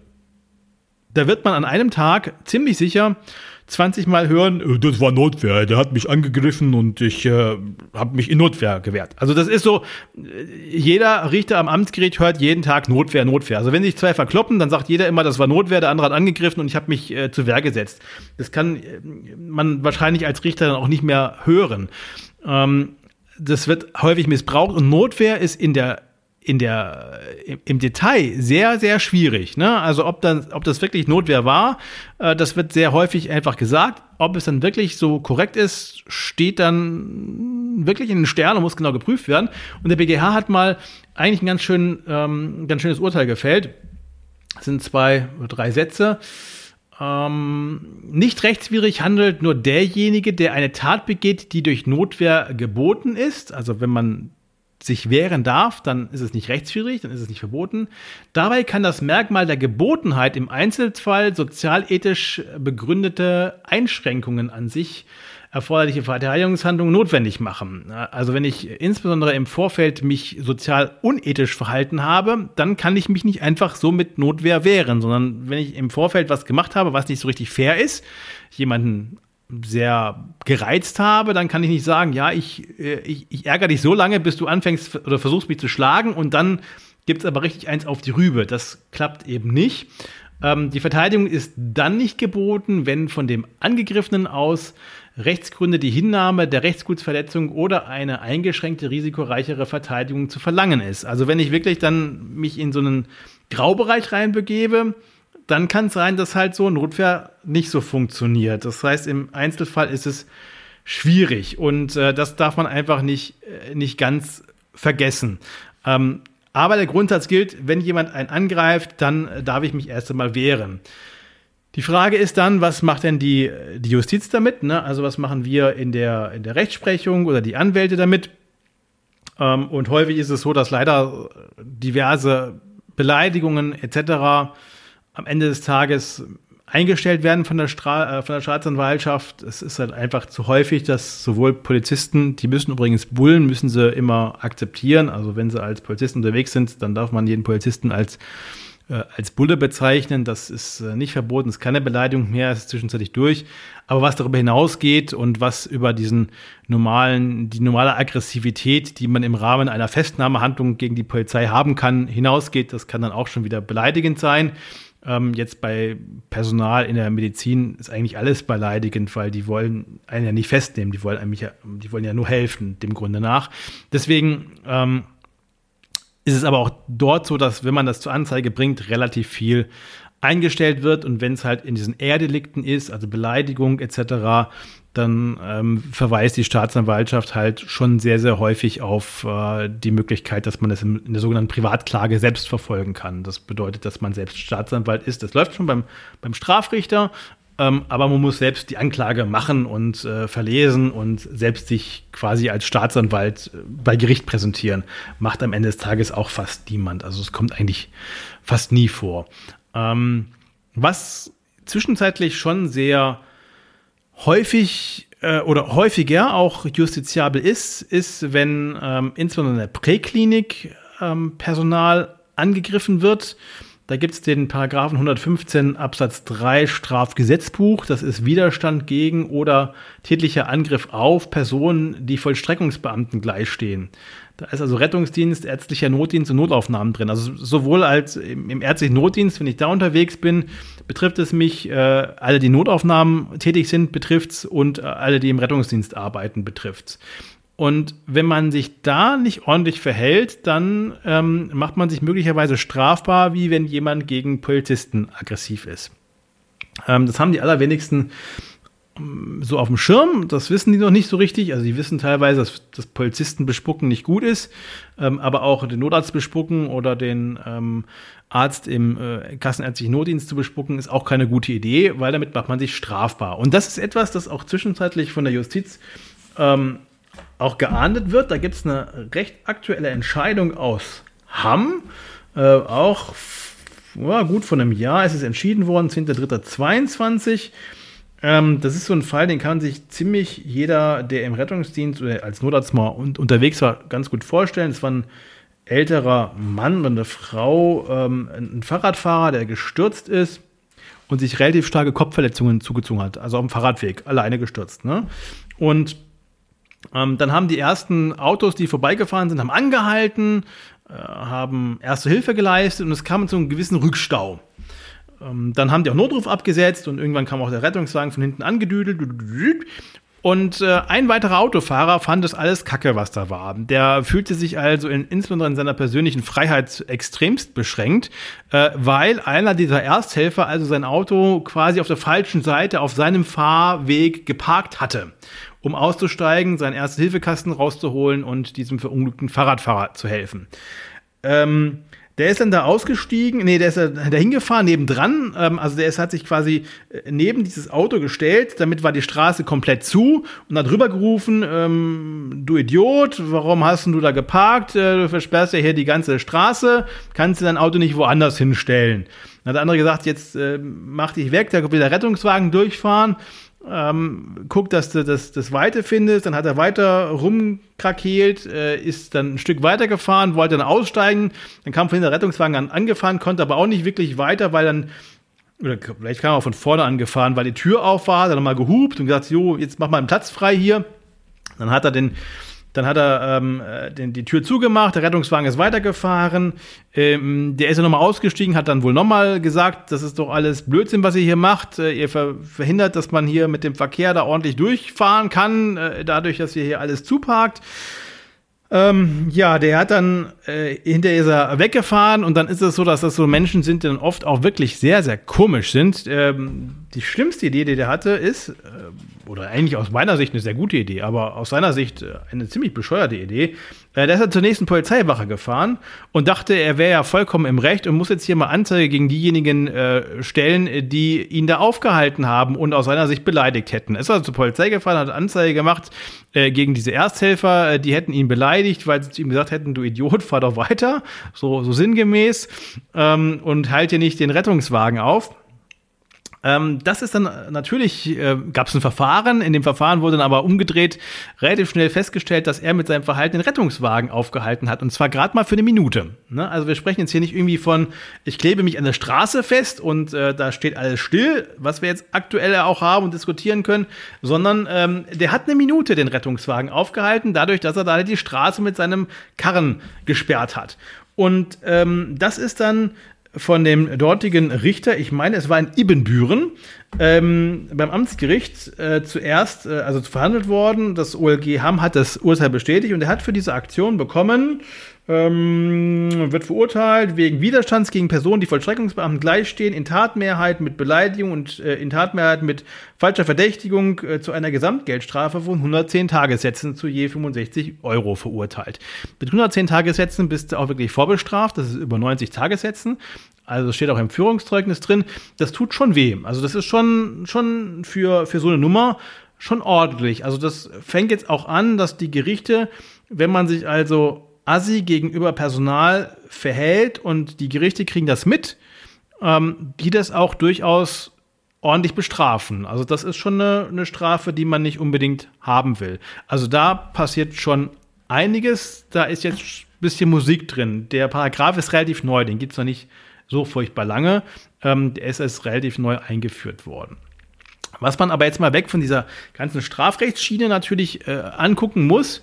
Da wird man an einem Tag ziemlich sicher 20 Mal hören, äh, das war Notwehr, der hat mich angegriffen und ich äh, habe mich in Notwehr gewehrt. Also das ist so, äh, jeder Richter am Amtsgericht hört jeden Tag Notwehr, Notwehr. Also wenn sich zwei verkloppen, dann sagt jeder immer, das war Notwehr, der andere hat angegriffen und ich habe mich äh, zu Wehr gesetzt. Das kann äh, man wahrscheinlich als Richter dann auch nicht mehr hören. Ähm, das wird häufig missbraucht und Notwehr ist in der in der, im Detail sehr, sehr schwierig. Ne? Also ob, dann, ob das wirklich Notwehr war, äh, das wird sehr häufig einfach gesagt. Ob es dann wirklich so korrekt ist, steht dann wirklich in den Sternen und muss genau geprüft werden. Und der BGH hat mal eigentlich ein ganz, schön, ähm, ganz schönes Urteil gefällt. Das sind zwei oder drei Sätze. Ähm, nicht rechtswidrig handelt nur derjenige, der eine Tat begeht, die durch Notwehr geboten ist. Also wenn man sich wehren darf, dann ist es nicht rechtswidrig, dann ist es nicht verboten. Dabei kann das Merkmal der Gebotenheit im Einzelfall sozialethisch begründete Einschränkungen an sich erforderliche Verteidigungshandlungen notwendig machen. Also wenn ich insbesondere im Vorfeld mich sozial unethisch verhalten habe, dann kann ich mich nicht einfach so mit Notwehr wehren, sondern wenn ich im Vorfeld was gemacht habe, was nicht so richtig fair ist, jemanden sehr gereizt habe, dann kann ich nicht sagen, ja, ich, äh, ich, ich ärgere dich so lange, bis du anfängst oder versuchst mich zu schlagen und dann gibt es aber richtig eins auf die Rübe. Das klappt eben nicht. Ähm, die Verteidigung ist dann nicht geboten, wenn von dem Angegriffenen aus Rechtsgründe die Hinnahme der Rechtsgutsverletzung oder eine eingeschränkte, risikoreichere Verteidigung zu verlangen ist. Also wenn ich wirklich dann mich in so einen Graubereich reinbegebe, dann kann es sein, dass halt so Notwehr nicht so funktioniert. Das heißt, im Einzelfall ist es schwierig und äh, das darf man einfach nicht, äh, nicht ganz vergessen. Ähm, aber der Grundsatz gilt, wenn jemand einen angreift, dann äh, darf ich mich erst einmal wehren. Die Frage ist dann, was macht denn die, die Justiz damit? Ne? Also was machen wir in der, in der Rechtsprechung oder die Anwälte damit? Ähm, und häufig ist es so, dass leider diverse Beleidigungen etc am Ende des Tages eingestellt werden von der, Stra äh, von der Staatsanwaltschaft. Es ist halt einfach zu häufig, dass sowohl Polizisten, die müssen übrigens Bullen, müssen sie immer akzeptieren. Also wenn sie als Polizisten unterwegs sind, dann darf man jeden Polizisten als äh, als Bulle bezeichnen. Das ist äh, nicht verboten, ist keine Beleidigung mehr, es ist zwischenzeitlich durch. Aber was darüber hinausgeht und was über diesen normalen, die normale Aggressivität, die man im Rahmen einer Festnahmehandlung gegen die Polizei haben kann, hinausgeht, das kann dann auch schon wieder beleidigend sein. Ähm, jetzt bei Personal in der Medizin ist eigentlich alles beleidigend, weil die wollen einen ja nicht festnehmen, die wollen, eigentlich, die wollen ja nur helfen, dem Grunde nach. Deswegen ähm, ist es aber auch dort so, dass wenn man das zur Anzeige bringt, relativ viel eingestellt wird und wenn es halt in diesen Ehrdelikten ist, also Beleidigung etc., dann ähm, verweist die Staatsanwaltschaft halt schon sehr, sehr häufig auf äh, die Möglichkeit, dass man das in, der sogenannten Privatklage selbst verfolgen kann. Das bedeutet, dass man selbst Staatsanwalt ist. Das läuft schon beim, beim Strafrichter, ähm, aber man muss selbst die Anklage machen und äh, verlesen und selbst sich quasi als Staatsanwalt äh, bei Gericht präsentieren. Macht am Ende des Tages auch fast niemand. Also es kommt eigentlich fast nie vor. Ähm, was zwischenzeitlich schon sehr häufig äh, oder häufiger auch justiziabel ist, ist, wenn ähm, insbesondere in der Präklinik ähm, Personal angegriffen wird. Da gibt es den Paragraphen 115 Absatz 3 Strafgesetzbuch. Das ist Widerstand gegen oder tätlicher Angriff auf Personen, die Vollstreckungsbeamten gleichstehen. Da ist also Rettungsdienst, ärztlicher Notdienst und Notaufnahmen drin. Also sowohl als im, im ärztlichen Notdienst, wenn ich da unterwegs bin, betrifft es mich, äh, alle, die Notaufnahmen tätig sind, betrifft es und äh, alle, die im Rettungsdienst arbeiten, betrifft es. Und wenn man sich da nicht ordentlich verhält, dann ähm, macht man sich möglicherweise strafbar, wie wenn jemand gegen Polizisten aggressiv ist. Ähm, das haben die allerwenigsten so auf dem Schirm. Das wissen die noch nicht so richtig. Also die wissen teilweise, dass das Polizisten bespucken nicht gut ist, ähm, aber auch den Notarzt bespucken oder den ähm, Arzt im äh, kassenärztlichen Notdienst zu bespucken, ist auch keine gute Idee, weil damit macht man sich strafbar. Und das ist etwas, das auch zwischenzeitlich von der Justiz ähm, auch geahndet wird. Da gibt es eine recht aktuelle Entscheidung aus Hamm, äh, auch ja, gut von einem Jahr ist es entschieden worden, 10.3.22. Ähm, das ist so ein Fall, den kann sich ziemlich jeder, der im Rettungsdienst oder als Notarzt mal un unterwegs war, ganz gut vorstellen. Es war ein älterer Mann und eine Frau, ähm, ein Fahrradfahrer, der gestürzt ist und sich relativ starke Kopfverletzungen zugezogen hat, also auf dem Fahrradweg, alleine gestürzt. Ne? Und ähm, dann haben die ersten Autos, die vorbeigefahren sind, haben angehalten, äh, haben erste Hilfe geleistet und es kam zu einem gewissen Rückstau. Ähm, dann haben die auch Notruf abgesetzt und irgendwann kam auch der Rettungswagen von hinten angedüdelt. Und äh, ein weiterer Autofahrer fand das alles kacke, was da war. Der fühlte sich also in, insbesondere in seiner persönlichen Freiheit extremst beschränkt, äh, weil einer dieser Ersthelfer also sein Auto quasi auf der falschen Seite auf seinem Fahrweg geparkt hatte um auszusteigen, seinen Erste-Hilfe-Kasten rauszuholen und diesem verunglückten Fahrradfahrer zu helfen. Ähm, der ist dann da ausgestiegen, nee, der ist da hingefahren, nebendran. Ähm, also der ist, hat sich quasi äh, neben dieses Auto gestellt, damit war die Straße komplett zu und hat rüber gerufen, ähm, du Idiot, warum hast du da geparkt? Äh, du versperrst ja hier die ganze Straße, kannst du dein Auto nicht woanders hinstellen. Dann hat der andere gesagt, jetzt äh, mach dich weg, da will der Rettungswagen durchfahren ähm, guckt, dass du das, das Weite findest, dann hat er weiter rumkrakeelt, äh, ist dann ein Stück weiter gefahren, wollte dann aussteigen, dann kam von der Rettungswagen an, angefahren, konnte aber auch nicht wirklich weiter, weil dann, oder vielleicht kam er auch von vorne angefahren, weil die Tür auf war, hat er nochmal gehupt und gesagt, jo, jetzt mach mal einen Platz frei hier. Dann hat er den dann hat er ähm, äh, den, die Tür zugemacht, der Rettungswagen ist weitergefahren. Ähm, der ist ja nochmal ausgestiegen, hat dann wohl nochmal gesagt, das ist doch alles Blödsinn, was ihr hier macht. Äh, ihr ver verhindert, dass man hier mit dem Verkehr da ordentlich durchfahren kann, äh, dadurch, dass ihr hier alles zuparkt. Ähm, ja, der hat dann äh, hinterher ist er weggefahren und dann ist es so, dass das so Menschen sind, die dann oft auch wirklich sehr, sehr komisch sind. Ähm, die schlimmste Idee, die der hatte, ist, äh, oder eigentlich aus meiner Sicht eine sehr gute Idee, aber aus seiner Sicht äh, eine ziemlich bescheuerte Idee. Äh, der ist dann zur nächsten Polizeiwache gefahren und dachte, er wäre ja vollkommen im Recht und muss jetzt hier mal Anzeige gegen diejenigen äh, stellen, die ihn da aufgehalten haben und aus seiner Sicht beleidigt hätten. Er ist also zur Polizei gefahren, hat Anzeige gemacht äh, gegen diese Ersthelfer, die hätten ihn beleidigt, weil sie zu ihm gesagt hätten, du Idiot, fahr doch weiter, so, so sinngemäß, ähm, und halt hier nicht den Rettungswagen auf. Ähm, das ist dann natürlich, äh, gab es ein Verfahren. In dem Verfahren wurde dann aber umgedreht relativ schnell festgestellt, dass er mit seinem Verhalten den Rettungswagen aufgehalten hat. Und zwar gerade mal für eine Minute. Ne? Also wir sprechen jetzt hier nicht irgendwie von, ich klebe mich an der Straße fest und äh, da steht alles still, was wir jetzt aktuell auch haben und diskutieren können, sondern ähm, der hat eine Minute den Rettungswagen aufgehalten, dadurch, dass er da die Straße mit seinem Karren gesperrt hat. Und ähm, das ist dann von dem dortigen Richter, ich meine, es war in Ibbenbüren, ähm, beim Amtsgericht äh, zuerst, äh, also verhandelt worden. Das OLG Hamm hat das Urteil bestätigt und er hat für diese Aktion bekommen ähm, wird verurteilt wegen Widerstands gegen Personen, die Vollstreckungsbeamten gleichstehen, in Tatmehrheit mit Beleidigung und äh, in Tatmehrheit mit falscher Verdächtigung äh, zu einer Gesamtgeldstrafe von 110 Tagessätzen zu je 65 Euro verurteilt. Mit 110 Tagessätzen bist du auch wirklich vorbestraft, das ist über 90 Tagessätzen. Also steht auch im Führungszeugnis drin. Das tut schon weh. Also das ist schon, schon für, für so eine Nummer schon ordentlich. Also das fängt jetzt auch an, dass die Gerichte, wenn man sich also assi gegenüber Personal verhält und die Gerichte kriegen das mit, ähm, die das auch durchaus ordentlich bestrafen. Also das ist schon eine, eine Strafe, die man nicht unbedingt haben will. Also da passiert schon einiges. Da ist jetzt ein bisschen Musik drin. Der Paragraph ist relativ neu, den gibt es noch nicht so furchtbar lange. Ähm, der ist erst relativ neu eingeführt worden. Was man aber jetzt mal weg von dieser ganzen Strafrechtsschiene natürlich äh, angucken muss,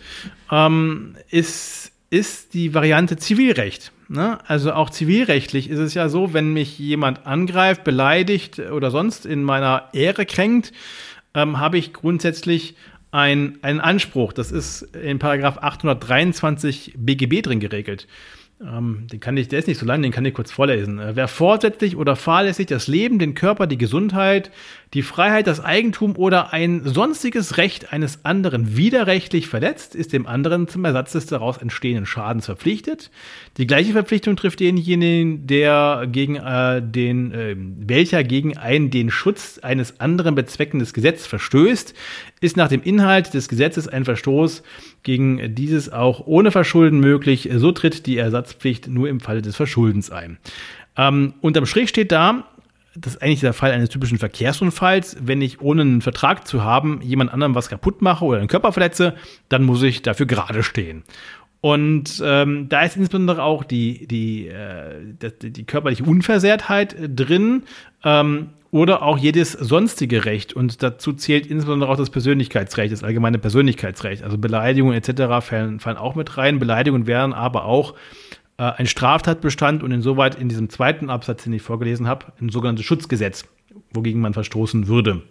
ähm, ist ist die Variante Zivilrecht. Ne? Also auch zivilrechtlich ist es ja so, wenn mich jemand angreift, beleidigt oder sonst in meiner Ehre kränkt, ähm, habe ich grundsätzlich ein, einen Anspruch. Das ist in Paragraph 823 BGB drin geregelt. Ähm, den kann ich, der ist nicht so lang, den kann ich kurz vorlesen. Äh, wer vorsätzlich oder fahrlässig das Leben, den Körper, die Gesundheit, die Freiheit, das Eigentum oder ein sonstiges Recht eines anderen widerrechtlich verletzt, ist dem anderen zum Ersatz des daraus entstehenden Schadens verpflichtet. Die gleiche Verpflichtung trifft denjenigen, der gegen äh, den, äh, welcher gegen ein den Schutz eines anderen bezweckendes Gesetz verstößt, ist nach dem Inhalt des Gesetzes ein Verstoß gegen dieses auch ohne Verschulden möglich. So tritt die Ersatzpflicht nur im Falle des Verschuldens ein. Ähm, unterm Strich steht da, das ist eigentlich der Fall eines typischen Verkehrsunfalls. Wenn ich ohne einen Vertrag zu haben jemand anderem was kaputt mache oder einen Körper verletze, dann muss ich dafür gerade stehen. Und ähm, da ist insbesondere auch die, die, äh, die, die körperliche Unversehrtheit drin ähm, oder auch jedes sonstige Recht. Und dazu zählt insbesondere auch das Persönlichkeitsrecht, das allgemeine Persönlichkeitsrecht. Also Beleidigungen etc. fallen, fallen auch mit rein. Beleidigungen wären aber auch äh, ein Straftatbestand und insoweit in diesem zweiten Absatz, den ich vorgelesen habe, ein sogenanntes Schutzgesetz, wogegen man verstoßen würde.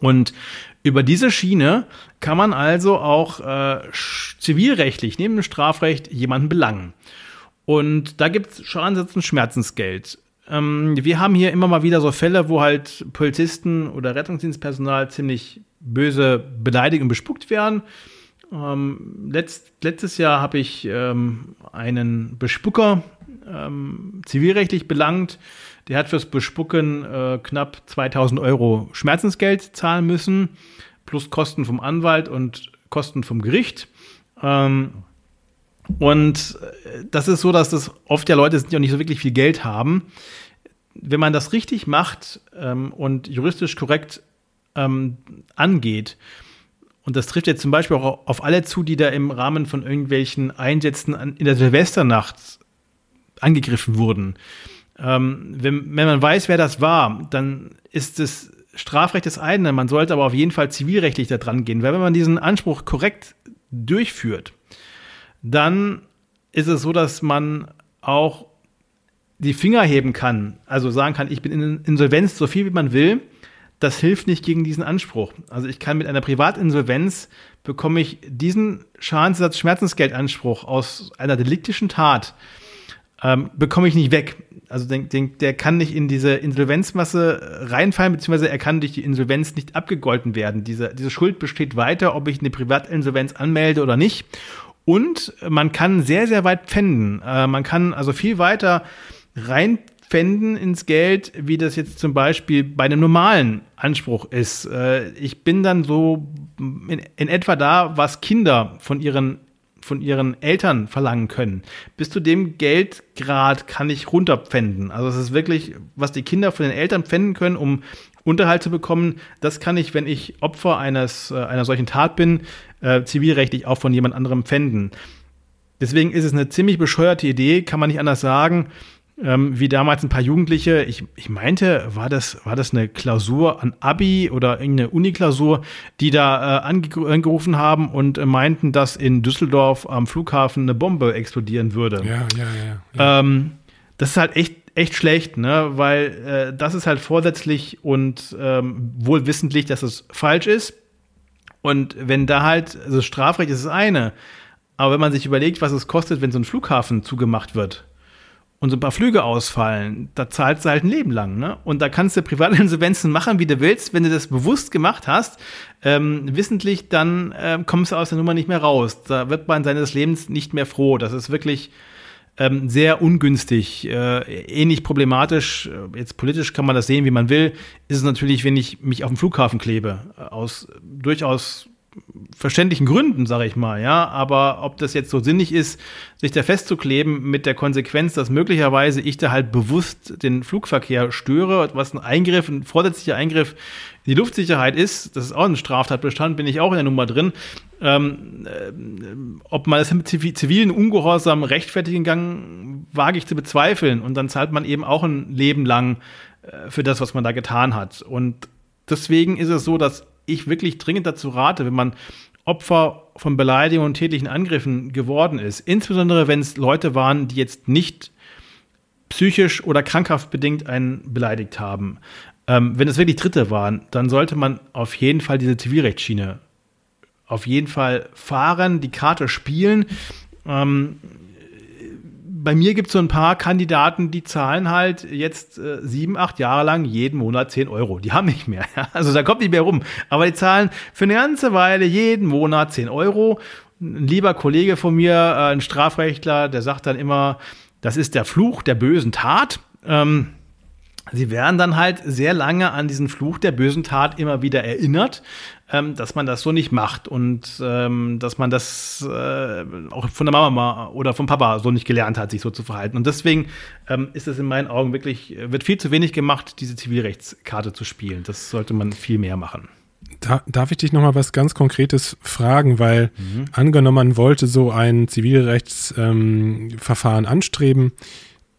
Und über diese Schiene kann man also auch äh, zivilrechtlich neben dem Strafrecht jemanden belangen. Und da gibt es Schadensersatz und Schmerzensgeld. Ähm, wir haben hier immer mal wieder so Fälle, wo halt Polizisten oder Rettungsdienstpersonal ziemlich böse beleidigt und bespuckt werden. Ähm, letzt, letztes Jahr habe ich ähm, einen Bespucker ähm, zivilrechtlich belangt. Der hat fürs Bespucken äh, knapp 2000 Euro Schmerzensgeld zahlen müssen, plus Kosten vom Anwalt und Kosten vom Gericht. Ähm, und äh, das ist so, dass das oft ja Leute sind, die auch nicht so wirklich viel Geld haben. Wenn man das richtig macht ähm, und juristisch korrekt ähm, angeht, und das trifft jetzt zum Beispiel auch auf alle zu, die da im Rahmen von irgendwelchen Einsätzen in der Silvesternacht angegriffen wurden. Ähm, wenn, wenn man weiß, wer das war, dann ist es Strafrecht das eine. Man sollte aber auf jeden Fall zivilrechtlich da dran gehen, weil wenn man diesen Anspruch korrekt durchführt, dann ist es so, dass man auch die Finger heben kann, also sagen kann, ich bin in Insolvenz so viel wie man will das hilft nicht gegen diesen Anspruch. Also ich kann mit einer Privatinsolvenz bekomme ich diesen Schadensersatz Schmerzensgeldanspruch aus einer deliktischen Tat ähm, bekomme ich nicht weg. Also den, den, der kann nicht in diese Insolvenzmasse reinfallen, beziehungsweise er kann durch die Insolvenz nicht abgegolten werden. Diese, diese Schuld besteht weiter, ob ich eine Privatinsolvenz anmelde oder nicht. Und man kann sehr, sehr weit pfänden. Äh, man kann also viel weiter rein Pfänden ins Geld, wie das jetzt zum Beispiel bei einem normalen Anspruch ist. Äh, ich bin dann so in, in etwa da, was Kinder von ihren von ihren Eltern verlangen können. Bis zu dem Geldgrad kann ich runterpfänden. Also es ist wirklich, was die Kinder von den Eltern pfänden können, um Unterhalt zu bekommen, das kann ich, wenn ich Opfer eines, äh, einer solchen Tat bin, äh, zivilrechtlich auch von jemand anderem pfänden. Deswegen ist es eine ziemlich bescheuerte Idee, kann man nicht anders sagen, ähm, wie damals ein paar Jugendliche, ich, ich meinte, war das, war das eine Klausur an Abi oder irgendeine Uniklausur, die da äh, angerufen haben und äh, meinten, dass in Düsseldorf am Flughafen eine Bombe explodieren würde. Ja, ja, ja. ja. Ähm, das ist halt echt, echt schlecht, ne? Weil äh, das ist halt vorsätzlich und ähm, wohl wissentlich, dass es falsch ist. Und wenn da halt, also Strafrecht ist das eine, aber wenn man sich überlegt, was es kostet, wenn so ein Flughafen zugemacht wird, und so ein paar Flüge ausfallen, da zahlst du halt ein Leben lang. Ne? Und da kannst du Privatinsolvenzen machen, wie du willst. Wenn du das bewusst gemacht hast, ähm, wissentlich, dann äh, kommst du aus der Nummer nicht mehr raus. Da wird man seines Lebens nicht mehr froh. Das ist wirklich ähm, sehr ungünstig, äh, ähnlich problematisch. Jetzt politisch kann man das sehen, wie man will. Ist es natürlich, wenn ich mich auf dem Flughafen klebe, aus durchaus verständlichen Gründen, sage ich mal, ja. Aber ob das jetzt so sinnig ist, sich da festzukleben mit der Konsequenz, dass möglicherweise ich da halt bewusst den Flugverkehr störe, was ein Eingriff, ein vorsätzlicher Eingriff in die Luftsicherheit ist, das ist auch ein Straftatbestand, bin ich auch in der Nummer drin. Ähm, äh, ob man das mit zivilen Ungehorsam rechtfertigen kann, wage ich zu bezweifeln. Und dann zahlt man eben auch ein Leben lang äh, für das, was man da getan hat. Und deswegen ist es so, dass ich wirklich dringend dazu rate, wenn man Opfer von Beleidigungen und tätlichen Angriffen geworden ist, insbesondere wenn es Leute waren, die jetzt nicht psychisch oder krankhaft bedingt einen beleidigt haben. Ähm, wenn es wirklich Dritte waren, dann sollte man auf jeden Fall diese Zivilrechtsschiene auf jeden Fall fahren, die Karte spielen. Ähm, bei mir gibt es so ein paar Kandidaten, die zahlen halt jetzt äh, sieben, acht Jahre lang jeden Monat zehn Euro. Die haben nicht mehr. Ja? Also da kommt nicht mehr rum. Aber die zahlen für eine ganze Weile jeden Monat zehn Euro. Ein lieber Kollege von mir, äh, ein Strafrechtler, der sagt dann immer, das ist der Fluch der bösen Tat. Ähm, sie werden dann halt sehr lange an diesen Fluch der bösen Tat immer wieder erinnert, ähm, dass man das so nicht macht und ähm, dass man das äh, auch von der Mama oder vom Papa so nicht gelernt hat, sich so zu verhalten. Und deswegen ähm, ist es in meinen Augen wirklich, wird viel zu wenig gemacht, diese Zivilrechtskarte zu spielen. Das sollte man viel mehr machen. Da, darf ich dich noch mal was ganz Konkretes fragen, weil mhm. angenommen, man wollte so ein Zivilrechtsverfahren ähm, anstreben,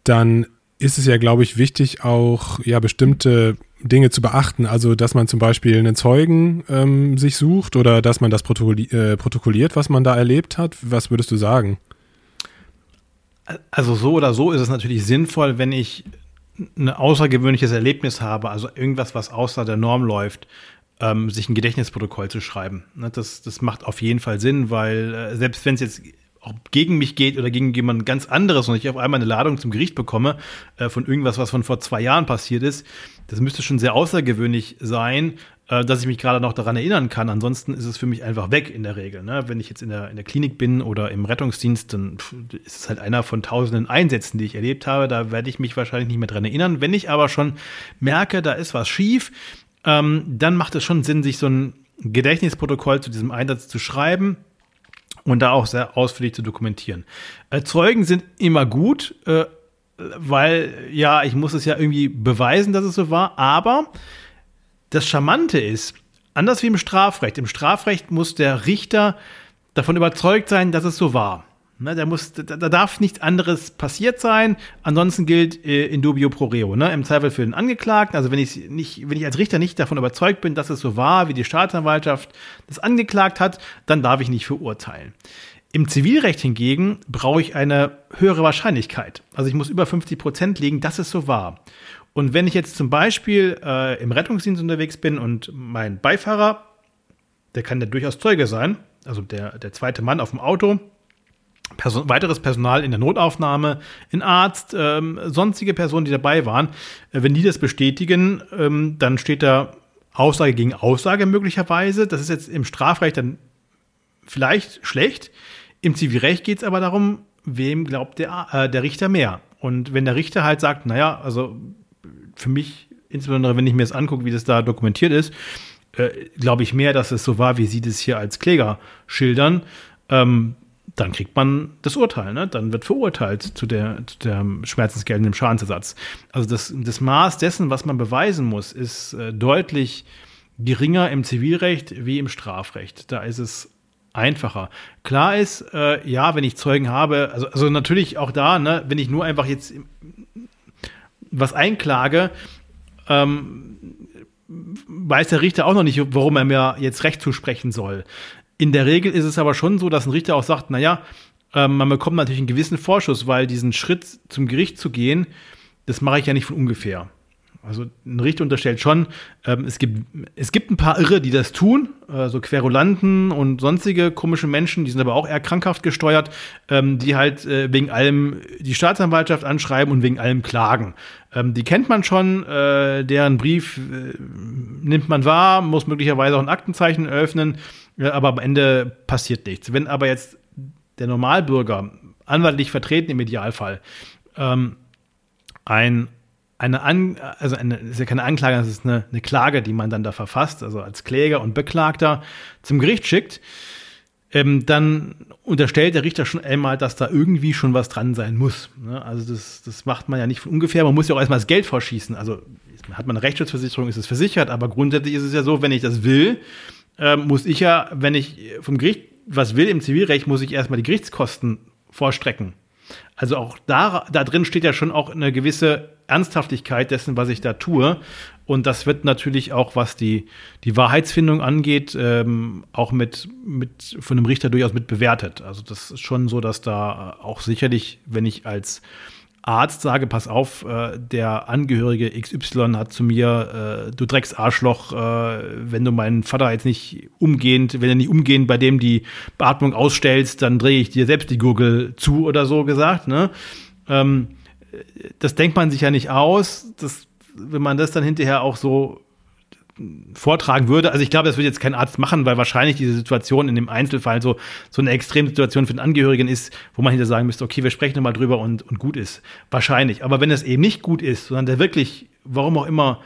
dann ist es ja, glaube ich, wichtig, auch ja bestimmte Dinge zu beachten. Also, dass man zum Beispiel einen Zeugen ähm, sich sucht oder dass man das protokolli äh, protokolliert, was man da erlebt hat. Was würdest du sagen? Also so oder so ist es natürlich sinnvoll, wenn ich ein außergewöhnliches Erlebnis habe, also irgendwas, was außer der Norm läuft, ähm, sich ein Gedächtnisprotokoll zu schreiben. Ne, das, das macht auf jeden Fall Sinn, weil äh, selbst wenn es jetzt auch gegen mich geht oder gegen jemand ganz anderes und ich auf einmal eine Ladung zum Gericht bekomme äh, von irgendwas, was von vor zwei Jahren passiert ist, das müsste schon sehr außergewöhnlich sein, äh, dass ich mich gerade noch daran erinnern kann. Ansonsten ist es für mich einfach weg in der Regel. Ne? Wenn ich jetzt in der, in der Klinik bin oder im Rettungsdienst, dann ist es halt einer von tausenden Einsätzen, die ich erlebt habe. Da werde ich mich wahrscheinlich nicht mehr dran erinnern. Wenn ich aber schon merke, da ist was schief, ähm, dann macht es schon Sinn, sich so ein Gedächtnisprotokoll zu diesem Einsatz zu schreiben und da auch sehr ausführlich zu dokumentieren. Äh, Zeugen sind immer gut, äh, weil ja, ich muss es ja irgendwie beweisen, dass es so war, aber das Charmante ist, anders wie im Strafrecht, im Strafrecht muss der Richter davon überzeugt sein, dass es so war. Ne, da, muss, da, da, darf nichts anderes passiert sein. Ansonsten gilt äh, in dubio pro reo. Ne? Im Zweifel für den Angeklagten. Also wenn ich nicht, wenn ich als Richter nicht davon überzeugt bin, dass es so war, wie die Staatsanwaltschaft das angeklagt hat, dann darf ich nicht verurteilen. Im Zivilrecht hingegen brauche ich eine höhere Wahrscheinlichkeit. Also ich muss über 50 Prozent legen, dass es so war. Und wenn ich jetzt zum Beispiel äh, im Rettungsdienst unterwegs bin und mein Beifahrer, der kann ja durchaus Zeuge sein, also der, der zweite Mann auf dem Auto, Person, weiteres Personal in der Notaufnahme, ein Arzt, ähm, sonstige Personen, die dabei waren, äh, wenn die das bestätigen, ähm, dann steht da Aussage gegen Aussage möglicherweise. Das ist jetzt im Strafrecht dann vielleicht schlecht. Im Zivilrecht geht es aber darum, wem glaubt der, äh, der Richter mehr. Und wenn der Richter halt sagt, naja, also für mich, insbesondere wenn ich mir das angucke, wie das da dokumentiert ist, äh, glaube ich mehr, dass es so war, wie Sie das hier als Kläger schildern. Ähm, dann kriegt man das Urteil, ne? dann wird verurteilt zu der, zu der schmerzensgeldenden Schadensersatz. Also das, das Maß dessen, was man beweisen muss, ist äh, deutlich geringer im Zivilrecht wie im Strafrecht. Da ist es einfacher. Klar ist, äh, ja, wenn ich Zeugen habe, also, also natürlich auch da, ne, wenn ich nur einfach jetzt was einklage, ähm, weiß der Richter auch noch nicht, warum er mir jetzt Recht zusprechen soll. In der Regel ist es aber schon so, dass ein Richter auch sagt, naja, äh, man bekommt natürlich einen gewissen Vorschuss, weil diesen Schritt zum Gericht zu gehen, das mache ich ja nicht von ungefähr. Also ein Richter unterstellt schon, ähm, es, gibt, es gibt ein paar Irre, die das tun, äh, so Querulanten und sonstige komische Menschen, die sind aber auch eher krankhaft gesteuert, ähm, die halt äh, wegen allem die Staatsanwaltschaft anschreiben und wegen allem klagen. Ähm, die kennt man schon, äh, deren Brief äh, nimmt man wahr, muss möglicherweise auch ein Aktenzeichen eröffnen ja, aber am Ende passiert nichts. Wenn aber jetzt der Normalbürger, anwaltlich vertreten im Idealfall, ähm, ein, eine An also eine, ist ja keine Anklage, das ist eine, eine Klage, die man dann da verfasst, also als Kläger und Beklagter zum Gericht schickt, ähm, dann unterstellt der Richter schon einmal, dass da irgendwie schon was dran sein muss. Ne? Also das, das macht man ja nicht von ungefähr. Man muss ja auch erstmal das Geld vorschießen. Also hat man eine Rechtsschutzversicherung, ist es versichert, aber grundsätzlich ist es ja so, wenn ich das will, äh, muss ich ja, wenn ich vom Gericht was will im Zivilrecht, muss ich erstmal die Gerichtskosten vorstrecken. Also auch da, da drin steht ja schon auch eine gewisse Ernsthaftigkeit dessen, was ich da tue. Und das wird natürlich auch, was die, die Wahrheitsfindung angeht, ähm, auch mit, mit von einem Richter durchaus mit bewertet. Also das ist schon so, dass da auch sicherlich, wenn ich als Arzt sage, pass auf, äh, der Angehörige XY hat zu mir, äh, du Drecksarschloch, äh, wenn du meinen Vater jetzt nicht umgehend, wenn er nicht umgehend bei dem die Beatmung ausstellst, dann drehe ich dir selbst die Gurgel zu oder so gesagt. Ne? Ähm, das denkt man sich ja nicht aus. Das, wenn man das dann hinterher auch so vortragen würde. Also ich glaube, das würde jetzt kein Arzt machen, weil wahrscheinlich diese Situation in dem Einzelfall so, so eine Extremsituation für den Angehörigen ist, wo man hinterher sagen müsste, okay, wir sprechen nochmal drüber und, und gut ist. Wahrscheinlich. Aber wenn es eben nicht gut ist, sondern der wirklich, warum auch immer,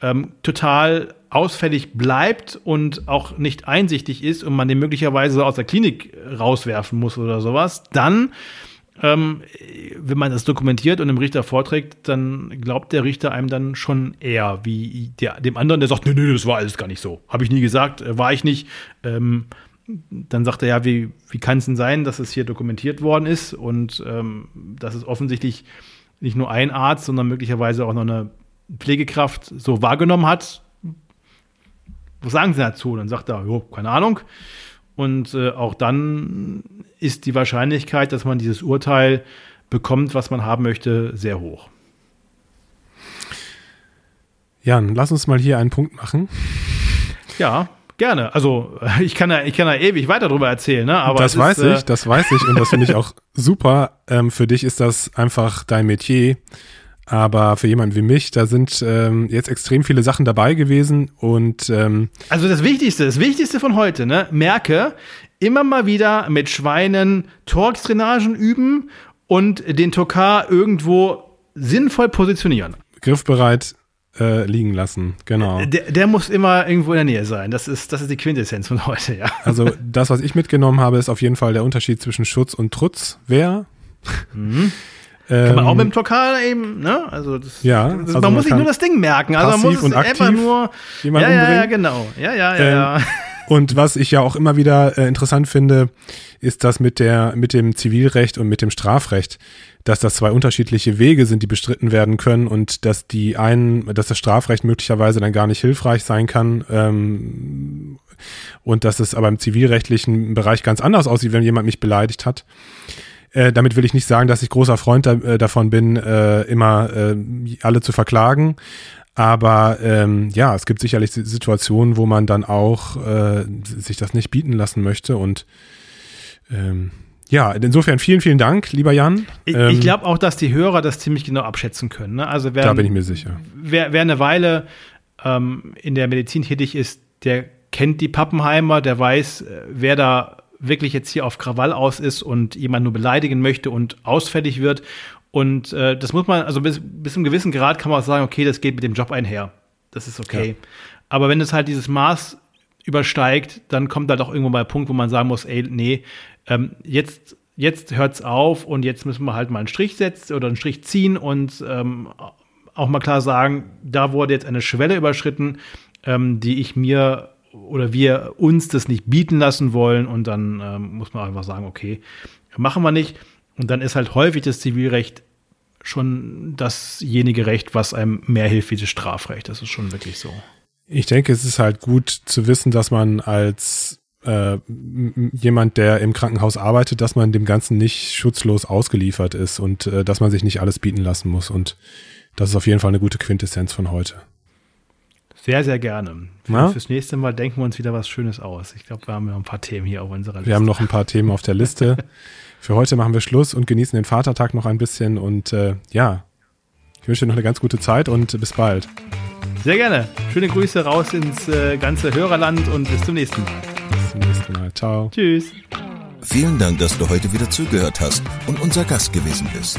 ähm, total ausfällig bleibt und auch nicht einsichtig ist und man den möglicherweise aus der Klinik rauswerfen muss oder sowas, dann ähm, wenn man das dokumentiert und dem Richter vorträgt, dann glaubt der Richter einem dann schon eher wie der, dem anderen, der sagt, nee, nee, das war alles gar nicht so. Habe ich nie gesagt, äh, war ich nicht. Ähm, dann sagt er ja, wie, wie kann es denn sein, dass es hier dokumentiert worden ist und ähm, dass es offensichtlich nicht nur ein Arzt, sondern möglicherweise auch noch eine Pflegekraft so wahrgenommen hat. Was sagen Sie dazu? Dann sagt er, jo, keine Ahnung. Und äh, auch dann ist die Wahrscheinlichkeit, dass man dieses Urteil bekommt, was man haben möchte, sehr hoch. Jan, lass uns mal hier einen Punkt machen. Ja, gerne. Also ich kann da, ich kann da ewig weiter drüber erzählen, ne? Aber das weiß ist, ich, äh, das weiß ich und das finde ich auch super. Ähm, für dich ist das einfach dein Metier. Aber für jemanden wie mich, da sind ähm, jetzt extrem viele Sachen dabei gewesen und ähm also das Wichtigste, das Wichtigste von heute, ne? Merke, immer mal wieder mit Schweinen Torx-Drainagen üben und den Tokar irgendwo sinnvoll positionieren. Griffbereit äh, liegen lassen, genau. Der, der, muss immer irgendwo in der Nähe sein. Das ist, das ist die Quintessenz von heute, ja. Also das, was ich mitgenommen habe, ist auf jeden Fall der Unterschied zwischen Schutz und Trutz. Wer? Mhm. Kann man auch ähm, mit dem Tokal eben, ne? Also, das, ja, das, also man muss sich nur das Ding merken. Also man muss es einfach nur. Ja, ja, ja, genau. Ja, ja, ja, ähm, ja. Und was ich ja auch immer wieder äh, interessant finde, ist das mit der, mit dem Zivilrecht und mit dem Strafrecht, dass das zwei unterschiedliche Wege sind, die bestritten werden können und dass die einen, dass das Strafrecht möglicherweise dann gar nicht hilfreich sein kann ähm, und dass es aber im zivilrechtlichen Bereich ganz anders aussieht, wenn jemand mich beleidigt hat. Äh, damit will ich nicht sagen, dass ich großer Freund da, äh, davon bin, äh, immer äh, alle zu verklagen. Aber ähm, ja, es gibt sicherlich Situationen, wo man dann auch äh, sich das nicht bieten lassen möchte. Und ähm, ja, insofern vielen, vielen Dank, lieber Jan. Ich, ähm, ich glaube auch, dass die Hörer das ziemlich genau abschätzen können. Ne? Also wer, da bin ich mir sicher. Wer, wer eine Weile ähm, in der Medizin tätig ist, der kennt die Pappenheimer, der weiß, wer da wirklich jetzt hier auf Krawall aus ist und jemand nur beleidigen möchte und ausfällig wird. Und äh, das muss man, also bis, bis zu einem gewissen Grad kann man auch sagen, okay, das geht mit dem Job einher. Das ist okay. Ja. Aber wenn es halt dieses Maß übersteigt, dann kommt da doch irgendwo mal ein Punkt, wo man sagen muss, ey, nee, ähm, jetzt, jetzt hört's auf und jetzt müssen wir halt mal einen Strich setzen oder einen Strich ziehen und ähm, auch mal klar sagen, da wurde jetzt eine Schwelle überschritten, ähm, die ich mir oder wir uns das nicht bieten lassen wollen und dann ähm, muss man einfach sagen, okay, machen wir nicht. Und dann ist halt häufig das Zivilrecht schon dasjenige Recht, was einem mehr hilft wie das Strafrecht. Das ist schon wirklich so. Ich denke, es ist halt gut zu wissen, dass man als äh, jemand, der im Krankenhaus arbeitet, dass man dem Ganzen nicht schutzlos ausgeliefert ist und äh, dass man sich nicht alles bieten lassen muss. Und das ist auf jeden Fall eine gute Quintessenz von heute. Sehr, sehr gerne. Für, fürs nächste Mal denken wir uns wieder was Schönes aus. Ich glaube, wir haben ja ein paar Themen hier auf unserer Liste. Wir haben noch ein paar Themen auf der Liste. Für heute machen wir Schluss und genießen den Vatertag noch ein bisschen. Und äh, ja, ich wünsche dir noch eine ganz gute Zeit und bis bald. Sehr gerne. Schöne Grüße raus ins äh, ganze Hörerland und bis zum nächsten Mal. Bis zum nächsten Mal. Ciao. Tschüss. Vielen Dank, dass du heute wieder zugehört hast und unser Gast gewesen bist.